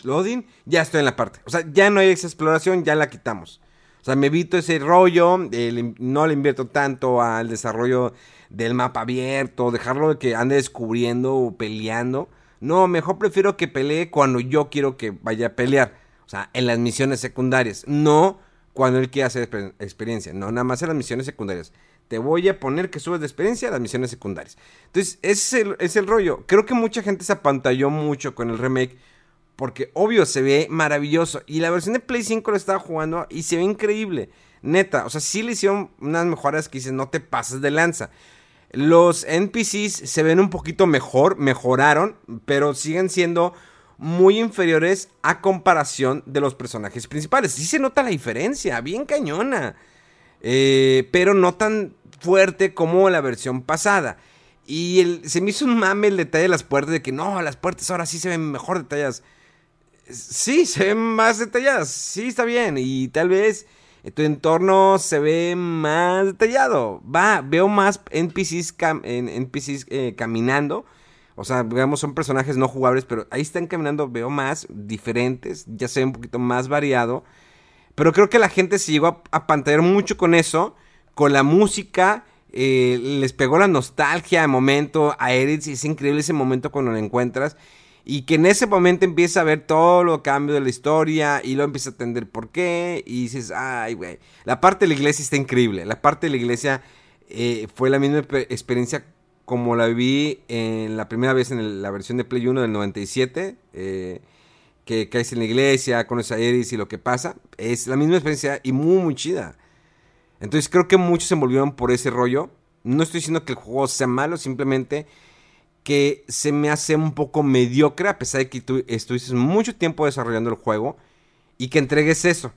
loading, ya estoy en la parte. O sea, ya no hay esa exploración, ya la quitamos. O sea, me evito ese rollo, no le invierto tanto al desarrollo del mapa abierto, dejarlo de que ande descubriendo o peleando. No, mejor prefiero que pelee cuando yo quiero que vaya a pelear. O sea, en las misiones secundarias. No cuando él quiera hacer experiencia. No, nada más en las misiones secundarias. Te voy a poner que subes de experiencia a las misiones secundarias. Entonces, ese es el, es el rollo. Creo que mucha gente se apantalló mucho con el remake porque obvio se ve maravilloso. Y la versión de Play 5 lo estaba jugando y se ve increíble. Neta, o sea, sí le hicieron unas mejoras que dicen, no te pases de lanza. Los NPCs se ven un poquito mejor, mejoraron, pero siguen siendo muy inferiores a comparación de los personajes principales. Sí se nota la diferencia, bien cañona. Eh, pero no tan fuerte como la versión pasada. Y se me hizo un mame el detalle de las puertas, de que no, las puertas ahora sí se ven mejor detalladas. Sí, se ven más detalladas. Sí, está bien. Y tal vez tu entorno se ve más detallado. Va, veo más NPCs, en, NPCs eh, caminando. O sea, digamos, son personajes no jugables, pero ahí están caminando, veo más diferentes. Ya se ve un poquito más variado. Pero creo que la gente se llegó a, pantallar mucho con eso. Con la música. Eh, les pegó la nostalgia de momento a Eris. Y es increíble ese momento cuando lo encuentras y que en ese momento empieza a ver todo lo cambio de la historia y luego empieza a entender por qué y dices, ay, güey, la parte de la iglesia está increíble, la parte de la iglesia eh, fue la misma experiencia como la vi en la primera vez en la versión de Play 1 del 97, eh, que caes en la iglesia, conoces a Eris y lo que pasa, es la misma experiencia y muy, muy chida. Entonces creo que muchos se envolvieron por ese rollo. No estoy diciendo que el juego sea malo, simplemente que se me hace un poco mediocre a pesar de que tú estuviste mucho tiempo desarrollando el juego y que entregues eso.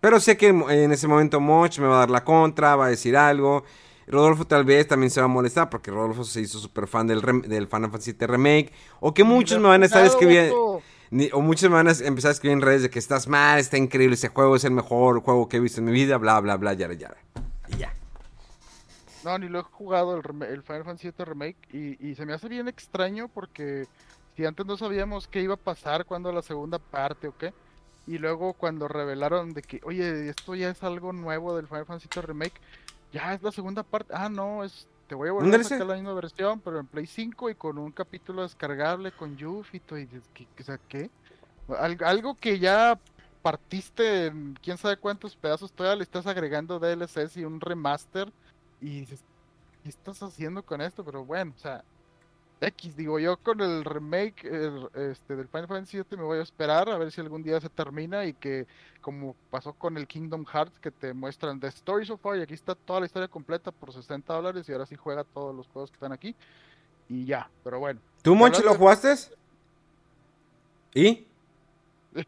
Pero sé que en ese momento Moch me va a dar la contra, va a decir algo. Rodolfo tal vez también se va a molestar porque Rodolfo se hizo súper fan del, del Final Fantasy Remake. O que muchos me van a estar escribiendo... o muchos me van a empezar a escribir en redes de que estás mal, está increíble ese juego, es el mejor juego que he visto en mi vida, bla, bla, bla, yara, yara. Y ya. No, ni lo he jugado el, el Final Fantasy VII Remake y, y se me hace bien extraño porque si antes no sabíamos qué iba a pasar cuando la segunda parte o qué, y luego cuando revelaron de que, oye, esto ya es algo nuevo del Final Fantasy VII Remake, ya es la segunda parte, ah, no, es, te voy a volver a sacar la misma versión, pero en Play 5 y con un capítulo descargable con Yuffie y todo, y dices, ¿qué, o sea, ¿qué? Al- algo que ya partiste en quién sabe cuántos pedazos, todavía le estás agregando DLCs y un remaster. Y dices, ¿qué estás haciendo con esto? Pero bueno, o sea, X, digo yo con el remake el, este, del Final Fantasy VII me voy a esperar a ver si algún día se termina y que como pasó con el Kingdom Hearts que te muestran The Story so far y aquí está toda la historia completa por 60 dólares y ahora sí juega todos los juegos que están aquí y ya, pero bueno. ¿Tú, Monchi, lo jugaste? ¿Y?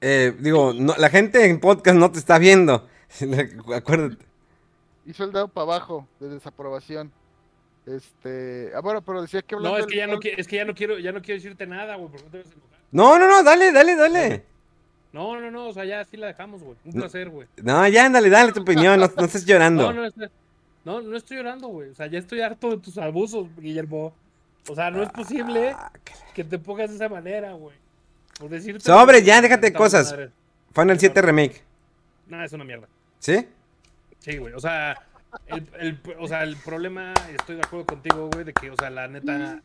Eh, digo, no- la gente en podcast no te está viendo. Acuérdate. Hizo el dedo para abajo de desaprobación. Este, ah, bueno, pero decía que No, es que ya no, es que ya no quiero, ya no quiero decirte nada, güey, porque no te vas a enojar. No, no, no, dale, dale, dale. No, no, no, o sea, ya sí la dejamos, güey. Un No. placer, güey. No, ya, ándale, dale tu opinión, no, no estés llorando. No, no, no, no estoy llorando, güey. O sea, ya estoy harto de tus abusos, Guillermo. O sea, no es posible Ah, que te pongas de esa manera, güey. Por decirte. Sobre, ya, déjate cosas. madre. Final 7 Remake. No, es una mierda. ¿Sí? Sí, güey. O sea, el, el- o sea, el problema, estoy de acuerdo contigo, güey, de que, o sea, la neta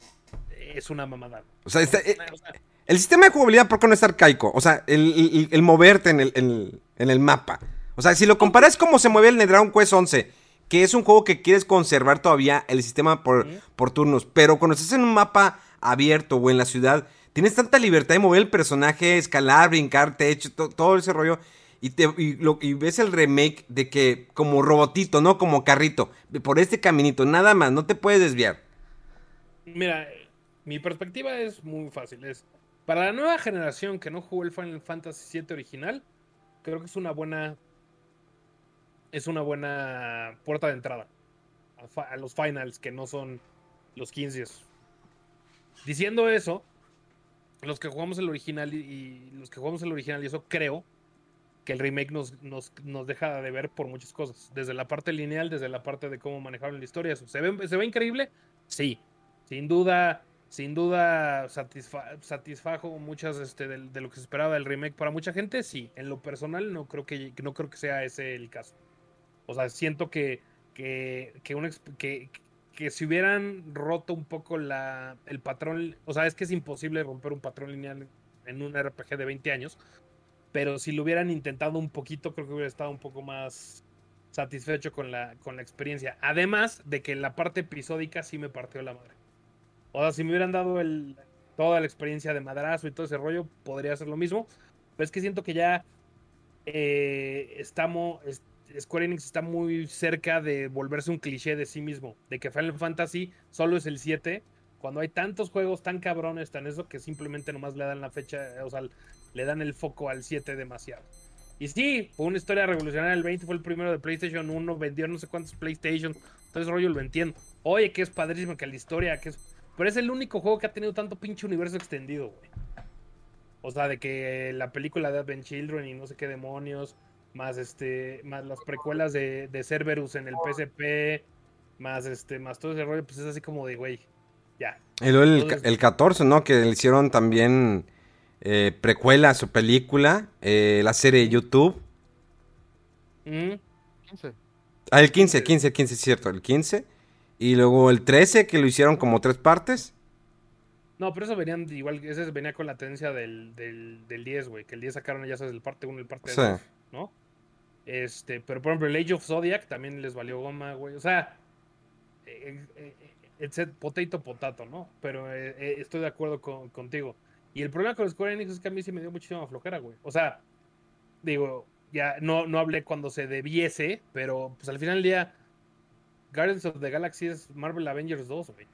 es una mamada. O sea, está- eh, O sea, el sistema de jugabilidad, ¿por qué no es arcaico? O sea, el, el- moverte en el, en, en el mapa. O sea, si lo comparas como se mueve el de Dragon Quest 11, que es un juego que quieres conservar todavía el sistema por, por turnos, pero cuando estás en un mapa abierto o en la ciudad, tienes tanta libertad de mover el personaje, escalar, brincar, techo, to- todo ese rollo. Y, te, y, lo, ves el remake de que como robotito, ¿no? Como carrito, por este caminito, nada más, no te puedes desviar. Mira, mi perspectiva es muy fácil. Es para la nueva generación que no jugó el Final Fantasy VII original, creo que es una buena es una buena puerta de entrada a los finals que no son los 15. Diciendo eso, los que jugamos el original y, y los que jugamos el original y eso creo que el remake nos, nos, nos deja de ver por muchas cosas. Desde la parte lineal, desde la parte de cómo manejaron la historia. ¿Se ve, ¿Se ve increíble? Sí. Sin duda, sin duda satisfa- satisfajo muchas este, de, de lo que se esperaba del remake para mucha gente. Sí. En lo personal no creo que, no creo que sea ese el caso. O sea, siento que, que, que, un que, que si hubieran roto un poco la, el patrón, o sea, es que es imposible romper un patrón lineal en un RPG de 20 años, pero si lo hubieran intentado un poquito, creo que hubiera estado un poco más satisfecho con la, con la experiencia. Además de que la parte episódica sí me partió la madre. O sea, si me hubieran dado toda la experiencia de madrazo y todo ese rollo, podría ser lo mismo. Pero es que siento que ya eh, estamos, es- Square Enix está muy cerca de volverse un cliché de sí mismo, de que Final Fantasy solo es el 7, cuando hay tantos juegos tan cabrones, tan eso, que simplemente nomás le dan la fecha, o sea, le dan el foco al 7 demasiado. Y sí, fue una historia revolucionaria, el 20 fue el primero de PlayStation 1, vendió no sé cuántos PlayStation, ese rollo lo entiendo. Oye, que es padrísimo, que la historia, que es... Pero es el único juego que ha tenido tanto pinche universo extendido, güey. O sea, de que la película de Advent Children y no sé qué demonios, más este, más las precuelas de, de Cerberus en el PSP, más este, más todo ese rollo, pues es así como de, güey, ya. El, Entonces- el 14, ¿no? Que le hicieron también eh, precuela a su película, eh, la serie de YouTube. Mm, 15. Ah, el 15, 15, 15, es cierto, el 15. Y luego el 13, que lo hicieron como tres partes. No, pero eso venían igual, ese venía con la tendencia del, del, del 10, güey, que el 10 sacaron ya sabes el parte 1 y el parte Sí. 2, ¿no? Este, pero por ejemplo el Age of Zodiac también les valió goma, güey. O sea, eh, eh, eh, a potato potato, ¿no? Pero eh, eh, estoy de acuerdo con- contigo. Y el problema con Square Enix es que a mí sí me dio muchísima flojera, güey. O sea, digo, ya no, no hablé cuando se debiese, pero pues al final del día, Guardians of the Galaxy es Marvel Avengers 2, güey.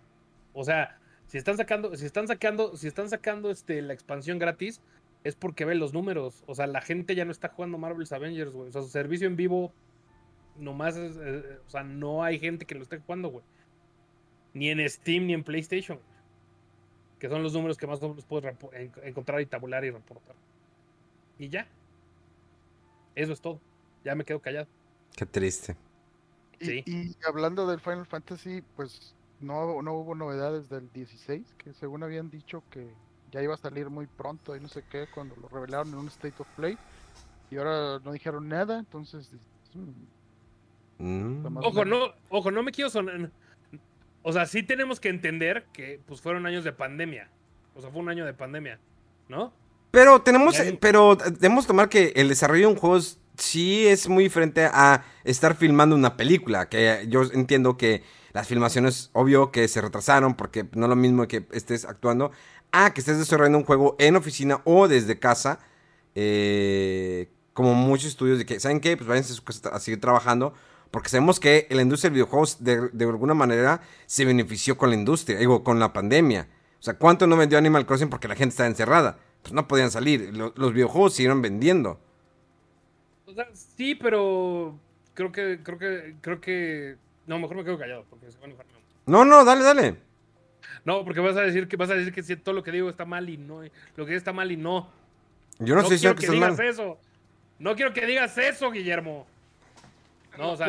O sea, si están sacando, si están sacando, si están sacando este la expansión gratis, es porque ven los números. O sea, la gente ya no está jugando Marvel's Avengers, güey. O sea, su servicio en vivo nomás es, eh, o sea, no hay gente que lo esté jugando, güey. Ni en Steam ni en PlayStation. Que son los números que más o menos puedes encontrar y tabular y reportar. Y ya. Eso es todo. Ya me quedo callado. Qué triste. Y, Sí. y hablando del Final Fantasy, pues no, no hubo novedades del 16, que según habían dicho que ya iba a salir muy pronto y no sé qué, cuando lo revelaron en un State of Play. Y ahora no dijeron nada, entonces... mm, Mm. Ojo, no, ojo, no me quiero sonar. O sea, sí tenemos que entender que pues fueron años de pandemia. O sea, fue un año de pandemia, ¿no? Pero tenemos, ni- pero debemos tomar que el desarrollo de un juego sí es muy diferente a estar filmando una película. Que yo entiendo que las filmaciones, obvio que se retrasaron porque no es lo mismo que estés actuando a que estés desarrollando un juego en oficina o desde casa. eh, como muchos estudios de que, ¿saben qué? Pues váyanse a su casa a seguir trabajando. Porque sabemos que la industria de videojuegos de, de alguna manera se benefició con la industria, digo, con la pandemia. O sea, ¿cuánto no vendió Animal Crossing porque la gente estaba encerrada? Pues no podían salir. Lo- los videojuegos siguieron vendiendo. O sea, sí, pero creo que, creo que, creo que. No, mejor me quedo callado, porque se van a enojar. No, no, dale, dale. No, porque vas a decir que vas a decir que todo lo que digo está mal y no, lo que está mal y no. Yo no, No, quiero diciendo que que, digas mal. eso. No quiero que digas eso, Guillermo. No, o sea.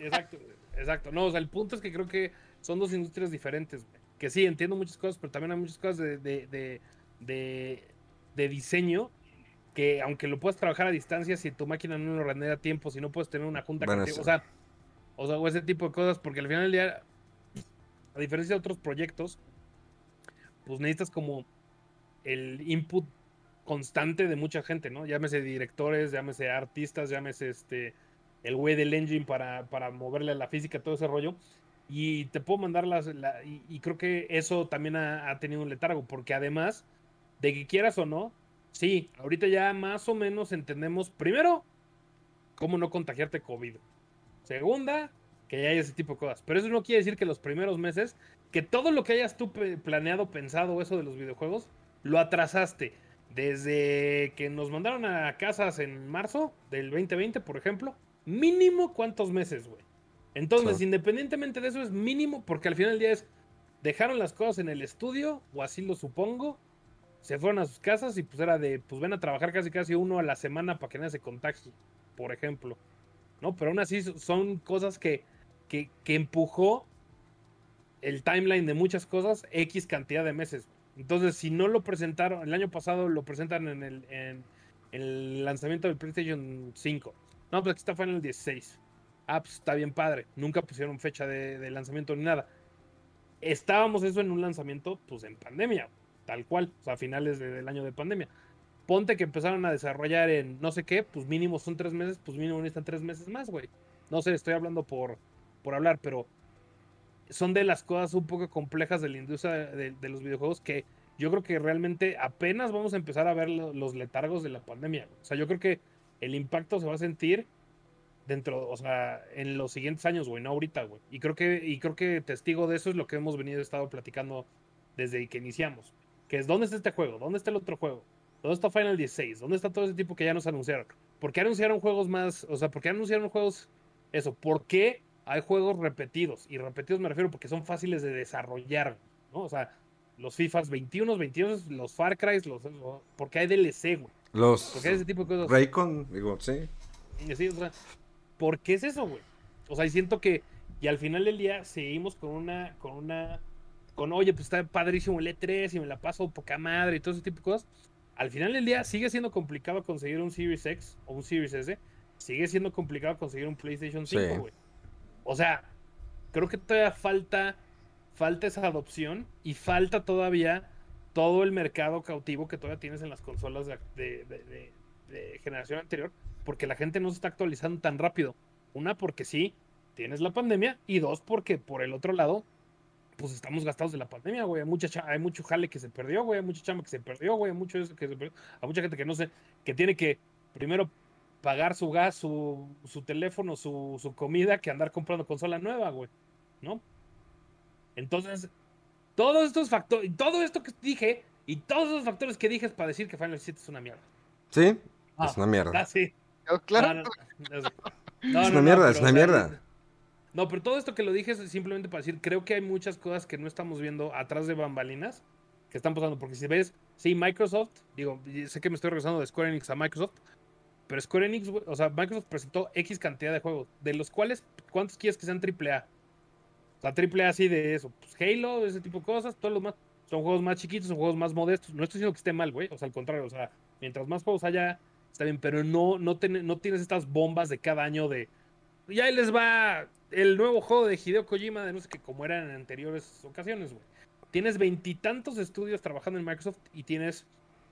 Exacto, exacto. No, o sea, el punto es que creo que son dos industrias diferentes. Que sí, entiendo muchas cosas, pero también hay muchas cosas de, de, de, de- de diseño que aunque lo puedas trabajar a distancia, si tu máquina no lo rendera a tiempo, si no puedes tener una junta Bueno, contigo, sí. o sea, o sea, o ese tipo de cosas, porque al final del día, a diferencia de otros proyectos, pues necesitas como el input constante de mucha gente, ¿no? Llámese directores, llámese artistas, llámese este el güey del engine para, para moverle la física, todo ese rollo. Y te puedo mandar las. la- y, y creo que eso también ha, ha tenido un letargo, porque además de que quieras o no, sí, ahorita ya más o menos entendemos, primero, cómo no contagiarte COVID. Segunda, que ya hay ese tipo de cosas. Pero eso no quiere decir que los primeros meses, que todo lo que hayas tú planeado, pensado, eso de los videojuegos, lo atrasaste. Desde que nos mandaron a casas en marzo del 2020, por ejemplo, mínimo cuántos meses, güey. Entonces, Sí. independientemente de eso, es mínimo, porque al final del día es, dejaron las cosas en el estudio, o así lo supongo, se fueron a sus casas y pues era de, pues ven a trabajar casi casi uno a la semana para que nadie se contagie, por ejemplo. ¿No? Pero aún así so- son cosas que, que, que empujó el timeline de muchas cosas X cantidad de meses. Entonces, si no lo presentaron, el año pasado lo presentan en el, en el lanzamiento del PlayStation 5. No, pues aquí está Final 16. Ah, pues está bien padre. Nunca pusieron fecha de, de lanzamiento ni nada. Estábamos eso en un lanzamiento, pues en pandemia, tal cual, o sea, a finales de- del año de pandemia. Ponte que empezaron a desarrollar en no sé qué, pues mínimo son tres meses, pues mínimo necesitan tres meses más, güey. No sé, estoy hablando por, por hablar, pero son de las cosas un poco complejas de la industria de, de los videojuegos que yo creo que realmente apenas vamos a empezar a ver lo- los letargos de la pandemia. O sea, yo creo que el impacto se va a sentir dentro, o sea, en los siguientes años, güey, no ahorita, güey. Y creo que, y creo que testigo de eso es lo que hemos venido estado platicando desde que iniciamos. Que es dónde está este juego, dónde está el otro juego, dónde está Final 16, dónde está todo ese tipo que ya nos anunciaron. ¿Por qué anunciaron juegos más? O sea, ¿por qué anunciaron juegos? Eso, ¿por qué hay juegos repetidos? Y repetidos me refiero porque son fáciles de desarrollar, ¿no? O sea, los FIFAs 21, 22, los Far Cry, los, porque hay DLC, güey. Los Porque hay ese tipo de cosas. Raycon, digo, sí. Y así, o sea, ¿por qué es eso, güey? O sea, y siento que, y al final del día seguimos con una, con una, con, oye, pues está padrísimo el E3 y me la paso poca madre y todo ese tipo de cosas. Al final del día sigue siendo complicado conseguir un Series X o un Series S. Sigue siendo complicado conseguir un PlayStation 5, Sí. O sea, creo que todavía falta, falta esa adopción y falta todavía todo el mercado cautivo que todavía tienes en las consolas de, generación anterior, porque la gente no se está actualizando tan rápido. Una, porque sí, tienes la pandemia, y dos, porque por el otro lado, pues estamos gastados de la pandemia, güey. Hay, mucha cha- hay mucho jale que se perdió, güey. Hay mucha chamba que se perdió, güey. Hay mucho eso que se perdió. Hay mucha gente que no sé, que tiene que primero pagar su gas, su, su teléfono, su, su comida, que andar comprando consola nueva, güey. ¿No? Entonces, todos estos factores, todo esto que dije, y todos esos factores que dije es para decir que Final 7 es una mierda. Sí, Ah, es una mierda. Ah, sí. Claro. No, no, no, es- una no, mierda, pero, es una mierda. No, pero todo esto que lo dije es simplemente para decir, creo que hay muchas cosas que no estamos viendo atrás de bambalinas que están pasando. Porque si ves, sí, Microsoft, digo, sé que me estoy regresando de Square Enix a Microsoft, Pero Square Enix, o sea, Microsoft presentó X cantidad de juegos, de los cuales, ¿cuántos quieres que sean AAA? O sea, AAA así de eso, pues Halo, ese tipo de cosas, todos los más, son juegos más chiquitos, son juegos más modestos. No estoy diciendo que esté mal, güey, o sea, al contrario, o sea, mientras más juegos haya, está bien, pero no, no, no tienes estas bombas de cada año de, y ahí les va el nuevo juego de Hideo Kojima, de no sé qué, como era en anteriores ocasiones, güey. Tienes veintitantos estudios trabajando en Microsoft y tienes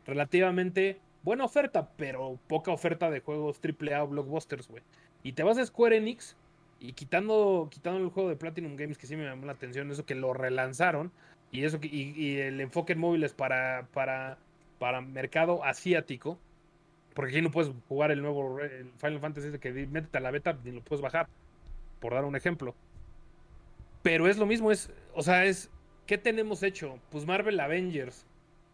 relativamente buena oferta, pero poca oferta de juegos AAA o blockbusters, güey. Y te vas a Square Enix y quitando, quitando el juego de Platinum Games, que sí me llamó la atención, eso que lo relanzaron, y eso que, y, el enfoque en móviles para, para, para mercado asiático, porque aquí no puedes jugar el nuevo Final Fantasy que métete a la beta ni lo puedes bajar, por dar un ejemplo. Pero es lo mismo, es, o sea, es, ¿qué tenemos hecho? Pues Marvel Avengers.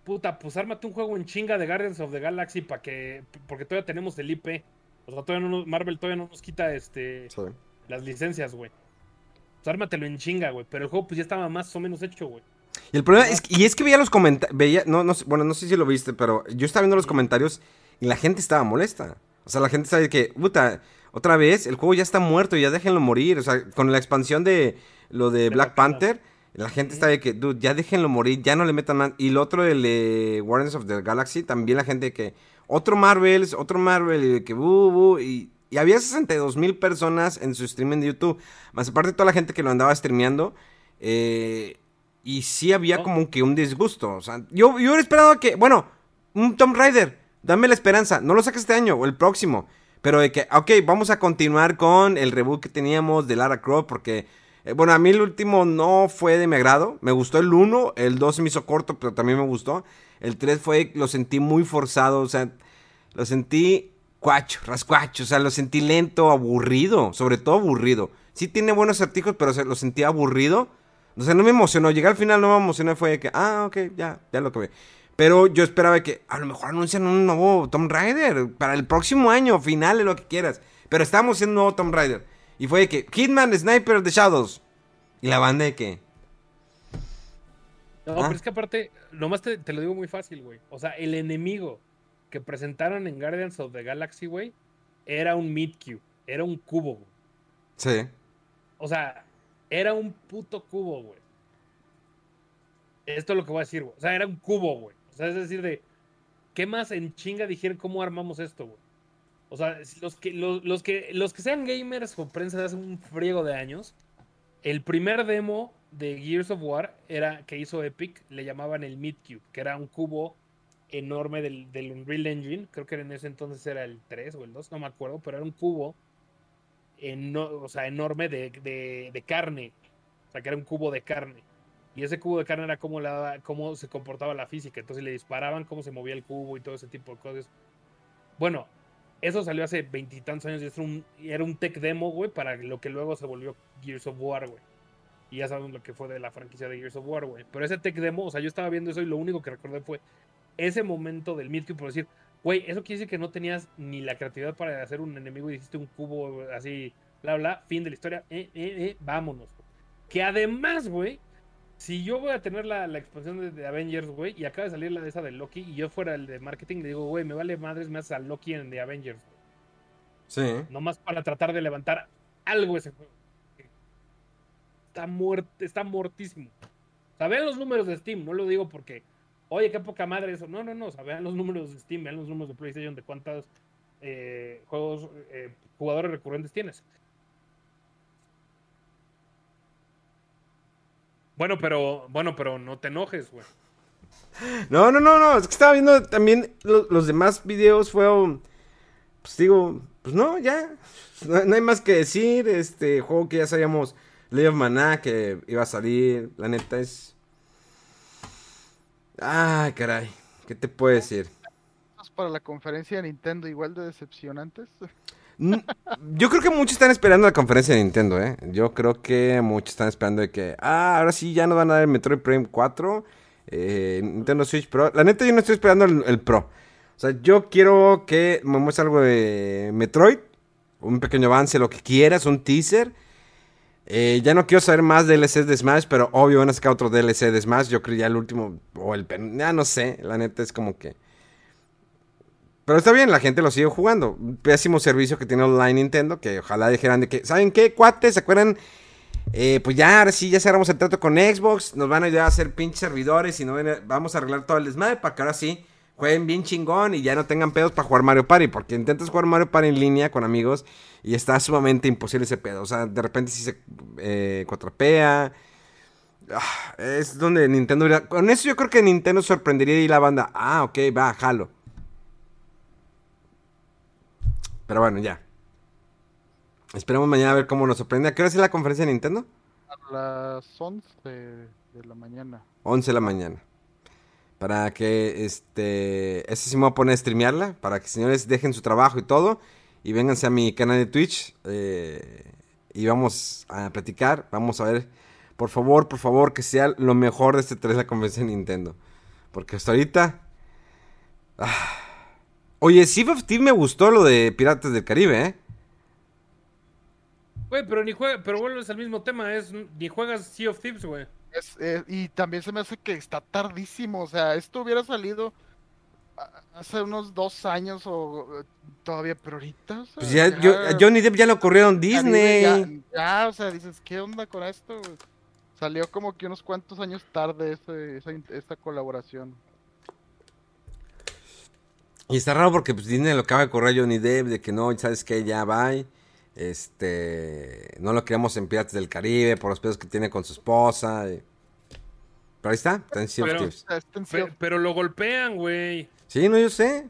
Puta, pues ármate un juego en chinga de Guardians of the Galaxy para que, porque todavía tenemos el IP. O sea, todavía no nos- Marvel todavía no nos quita este Sí. las licencias, güey. Pues ármatelo en chinga, güey. Pero el juego pues ya estaba más o menos hecho, güey. Y el problema es, que- y es que veía los comentarios, veía, no, no, sé- bueno, no sé si lo viste, pero yo estaba viendo los comentarios y la gente estaba molesta. O sea, la gente sabe que, puta, otra vez, el juego ya está muerto, ya déjenlo morir. O sea, con la expansión de lo de Black. Panther, la gente está de que, dude, ya déjenlo morir, ya no le metan más. Y el otro, el de Guardians of the Galaxy, también la gente que, otro Marvel, otro Marvel, y de que, bu, bu, y, y había 62 mil personas en su streaming de YouTube. Más aparte de toda la gente que lo andaba streameando. Eh, y sí había ¿No? como que un disgusto. O sea, yo, yo hubiera esperado que, bueno, un Tomb Raider, dame la esperanza. No lo saques este año o el próximo. Pero de que, ok, vamos a continuar con el reboot que teníamos de Lara Croft. Porque, eh, bueno, a mí el último no fue de mi agrado. Me gustó el 1, el 2 se me hizo corto, pero también me gustó. El 3 fue, lo sentí muy forzado. O sea, lo sentí cuacho, rascuacho. O sea, lo sentí lento, aburrido. Sobre todo aburrido. Sí tiene buenos artículos, pero se, lo sentí aburrido. O sea, no me emocionó. Llegué al final, no me emocioné. Fue que, ah, ok, ya, ya lo ve. Pero yo esperaba que a lo mejor anuncian un nuevo Tomb Raider para el próximo año, finales, lo que quieras. Pero estábamos haciendo un nuevo Tomb Raider. Y fue de que, Hitman, Sniper, The Shadows. Y la banda de que, No, Ah. pero es que aparte, nomás te, te lo digo muy fácil, güey. O sea, el enemigo que presentaron en Guardians of the Galaxy, güey, era un Midcube. Era un cubo, güey. sí. O sea, era un puto cubo, güey. Esto es lo que voy a decir, güey. O sea, era un cubo, güey. O sea, es decir, de. ¿Qué más en chinga dijeron cómo armamos esto, güey? O sea, los que, los, los que, los que sean gamers o prensa de hace un friego de años, el primer demo de Gears of War era que hizo Epic, le llamaban el Midcube, que era un cubo enorme del, del Unreal Engine. Creo que en ese entonces era el 3 o el 2, no me acuerdo, pero era un cubo o sea, enorme de, de- de carne. O sea, que era un cubo de carne. Y ese cubo de carne era cómo, cómo se comportaba la física. Entonces le disparaban, cómo se movía el cubo y todo ese tipo de cosas. Bueno, eso salió hace veintitantos años y es un- era un tech demo, güey, para lo que luego se volvió Gears of War, güey. Y ya sabemos lo que fue de la franquicia de Gears of War, güey. Pero ese tech demo, o sea, yo estaba viendo eso y lo único que recordé fue ese momento del Midcube por decir, güey, eso quiere decir que no tenías ni la creatividad para hacer un enemigo y hiciste un cubo así, bla, bla, fin de la historia, eh, eh, eh, vámonos. Que además, güey, si yo voy a tener la, la expansión de, de Avengers, güey, y acaba de salir la de esa de Loki, y yo fuera el de marketing, le digo, güey, me vale madres, me haces a Loki en de Avengers, güey. Sí. Nomás para tratar de levantar algo ese juego. Está muerto, está muertísimo. O sea, vean los números de Steam, no lo digo porque, oye, qué poca madre eso. No, no, no, o sea, vean los números de Steam, vean los números de PlayStation de cuántos eh, juegos, eh, jugadores recurrentes tienes. Bueno, pero, bueno, pero no te enojes, güey. No, no, no, no. Es que estaba viendo también lo- los demás videos. Fueron. Pues digo, pues no, ya. No, no hay más que decir. Este juego que ya sabíamos. Ley of Mana que iba a salir. La neta es. Ay, caray. ¿Qué te puedo decir? Para la conferencia de Nintendo igual de decepcionantes. Yo creo que muchos están esperando la conferencia de Nintendo, ¿eh? Yo creo que muchos están esperando de que, ah, ahora sí ya nos van a dar Metroid Prime 4, eh, Nintendo Switch Pro. La neta, yo no estoy esperando el, Pro. O sea, yo quiero que me muestre algo de Metroid, un pequeño avance, lo que quieras, un teaser. Eh, ya no quiero saber más DLCs de Smash, pero obvio van a sacar otro DLC de Smash. Yo creo ya el último, o el ya no sé, la neta es como que. Pero está bien, la gente lo sigue jugando. Pésimo servicio que tiene online Nintendo, que ojalá dijeran de que, ¿saben qué, cuates? ¿Se acuerdan? Eh, pues ya, ahora sí, ya cerramos el trato con Xbox. Nos van a ayudar a hacer pinches servidores y no vamos a arreglar todo el desmadre para que ahora sí jueguen bien chingón y ya no tengan pedos para jugar Mario Party. Porque intentas jugar Mario Party en línea con amigos y está sumamente imposible ese pedo. O sea, de repente sí se eh, cuatrapea. Ah, es donde Nintendo... Con eso yo creo que Nintendo sorprendería y la banda. Ah, ok, va, jalo. Pero bueno, ya. Esperemos mañana a ver cómo nos sorprende. ¿A qué hora es la conferencia de Nintendo? A las 11 de la mañana. 11 de la mañana. Para que, este... Ese sí me voy a poner a streamearla. Para que señores dejen su trabajo y todo. Y vénganse a mi canal de Twitch. eh, y vamos a platicar. Vamos a ver. Por favor, por favor, que sea lo mejor de este 3 la conferencia de Nintendo. Porque hasta ahorita... ah. Oye, Sea of Thieves me gustó lo de Piratas del Caribe, ¿eh? Güey, pero ni juega, pero vuelves al mismo tema, es ni juegas Sea of Thieves, güey. Es, eh, y también se me hace que está tardísimo. O sea, esto hubiera salido hace unos dos años o todavía, pero ahorita. o sea, Pues ya, yo- a Johnny Depp ya lo corrieron Disney. Ya, ya, o sea, dices, ¿qué onda con esto? Salió como que unos cuantos años tarde ese- esa, colaboración. Y está raro porque pues, Disney lo acaba de correr a Johnny Depp de que no, sabes que ya va. Este, no lo queremos en Piratas del Caribe por los pedos que tiene con su esposa. y- Pero ahí está, está en Sea of Pero- Thieves. Lo golpean, güey. Sí, no, yo sé.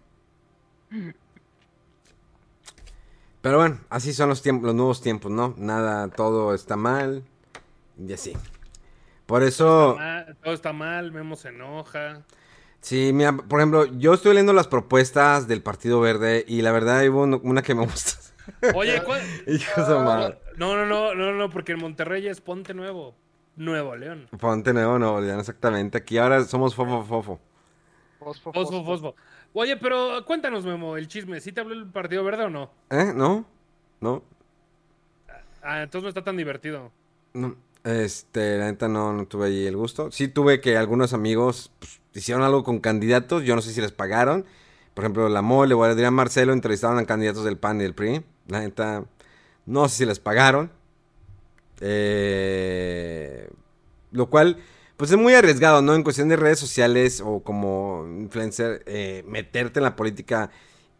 Pero bueno, así son los tiempos, los nuevos tiempos, ¿no? Nada, todo está mal. Y así. Por eso. Mal, todo está mal, Memo se enoja. Sí, mira, por ejemplo, yo estoy leyendo las propuestas del Partido Verde y la verdad hubo un- una que me gusta. Oye, ¿cuál? No, no, no, no, no, porque en Monterrey es Ponte Nuevo. Nuevo León. Ponte nuevo, no, León, exactamente. Aquí ahora somos fofo, fofo. Fosfo, Fosfo, fosfo. fosfo. Oye, pero cuéntanos, Memo, el chisme. ¿Sí te habló el Partido Verde o no? ¿Eh? ¿No? ¿No? Ah, entonces no está tan divertido. No. Este, la neta no, no tuve ahí el gusto. Sí tuve que algunos amigos pues, hicieron algo con candidatos. Yo no sé si les pagaron. Por ejemplo, la Mole o Adrián Marcelo entrevistaron a candidatos del PAN y del PRI. La neta, no sé si les pagaron. Eh, lo cual, pues es muy arriesgado, ¿no? En cuestión de redes sociales o como influencer, eh, meterte en la política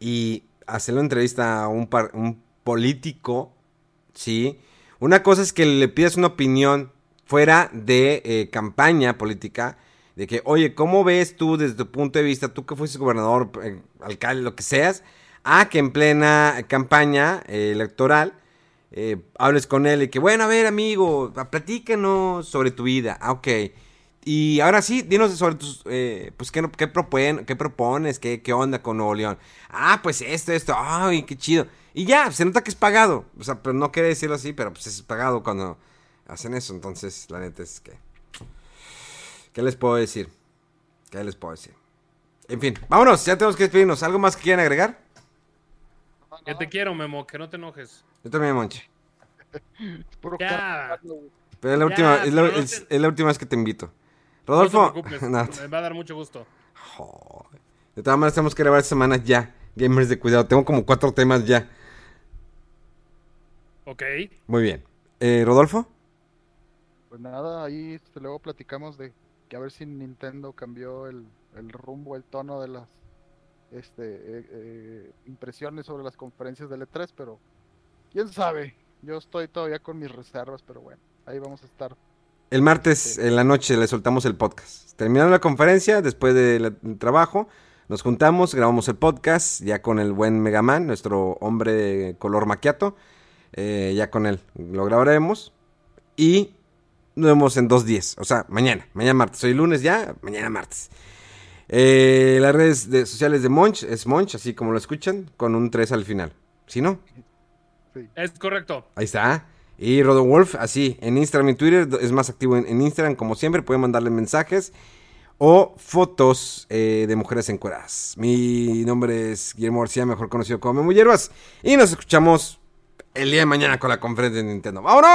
y hacerle una entrevista a un, par- un político, ¿sí? Una cosa es que le pidas una opinión fuera de eh, campaña política, de que, oye, ¿cómo ves tú desde tu punto de vista, tú que fuiste gobernador, eh, alcalde, lo que seas, a que en plena campaña eh, electoral hables con él y que, bueno, a ver, amigo, platícanos sobre tu vida. Ah, ok. Y ahora sí, dinos sobre tus, pues, ¿qué, qué, propon- qué propones? ¿Qué, ¿Qué onda con Nuevo León? Ah, pues esto, esto, ay, qué chido. Y ya, se nota que es pagado. O sea, pero no quiere decirlo así, pero pues es pagado cuando hacen eso. Entonces, la neta es que... ¿Qué les puedo decir? ¿Qué les puedo decir? En fin, vámonos, ya tenemos que despedirnos. ¿Algo más que quieran agregar? Que te quiero, Memo, que no te enojes. Yo también, Monche. Puro Ya. Pero es la, Ya, última, es, la, es- te- es la última vez que te invito. No Rodolfo. te me va a dar mucho gusto. joder. De todas maneras, tenemos que grabar esta semana ya. Gamers de cuidado. Tengo como cuatro temas ya. Ok. Muy bien. Eh, ¿Rodolfo? Pues nada, ahí este, luego platicamos de que a ver si Nintendo cambió el, el rumbo, el tono de las este, eh, eh, impresiones sobre las conferencias del E3, pero quién sabe. Yo estoy todavía con mis reservas, pero bueno, ahí vamos a estar. El martes en la noche le soltamos el podcast. Terminando la conferencia, después del trabajo, nos juntamos, grabamos el podcast, ya con el buen Megaman, nuestro hombre color maquiato. Eh, ya con él lo grabaremos. Y nos vemos en dos días. O sea, mañana. Mañana martes. Hoy lunes ya, mañana martes. Eh, las redes de- sociales de Monch es Monch, así como lo escuchan, con un 3 al final. Si no, Sí. Es correcto. Ahí está. Y Rodowolf, así, en Instagram y Twitter, es más activo en, en Instagram, como siempre, pueden mandarle mensajes o fotos eh, de mujeres encueradas. Mi nombre es Guillermo García, mejor conocido como Memo Hierbas, y nos escuchamos el día de mañana con la conferencia de Nintendo. ¡Vámonos!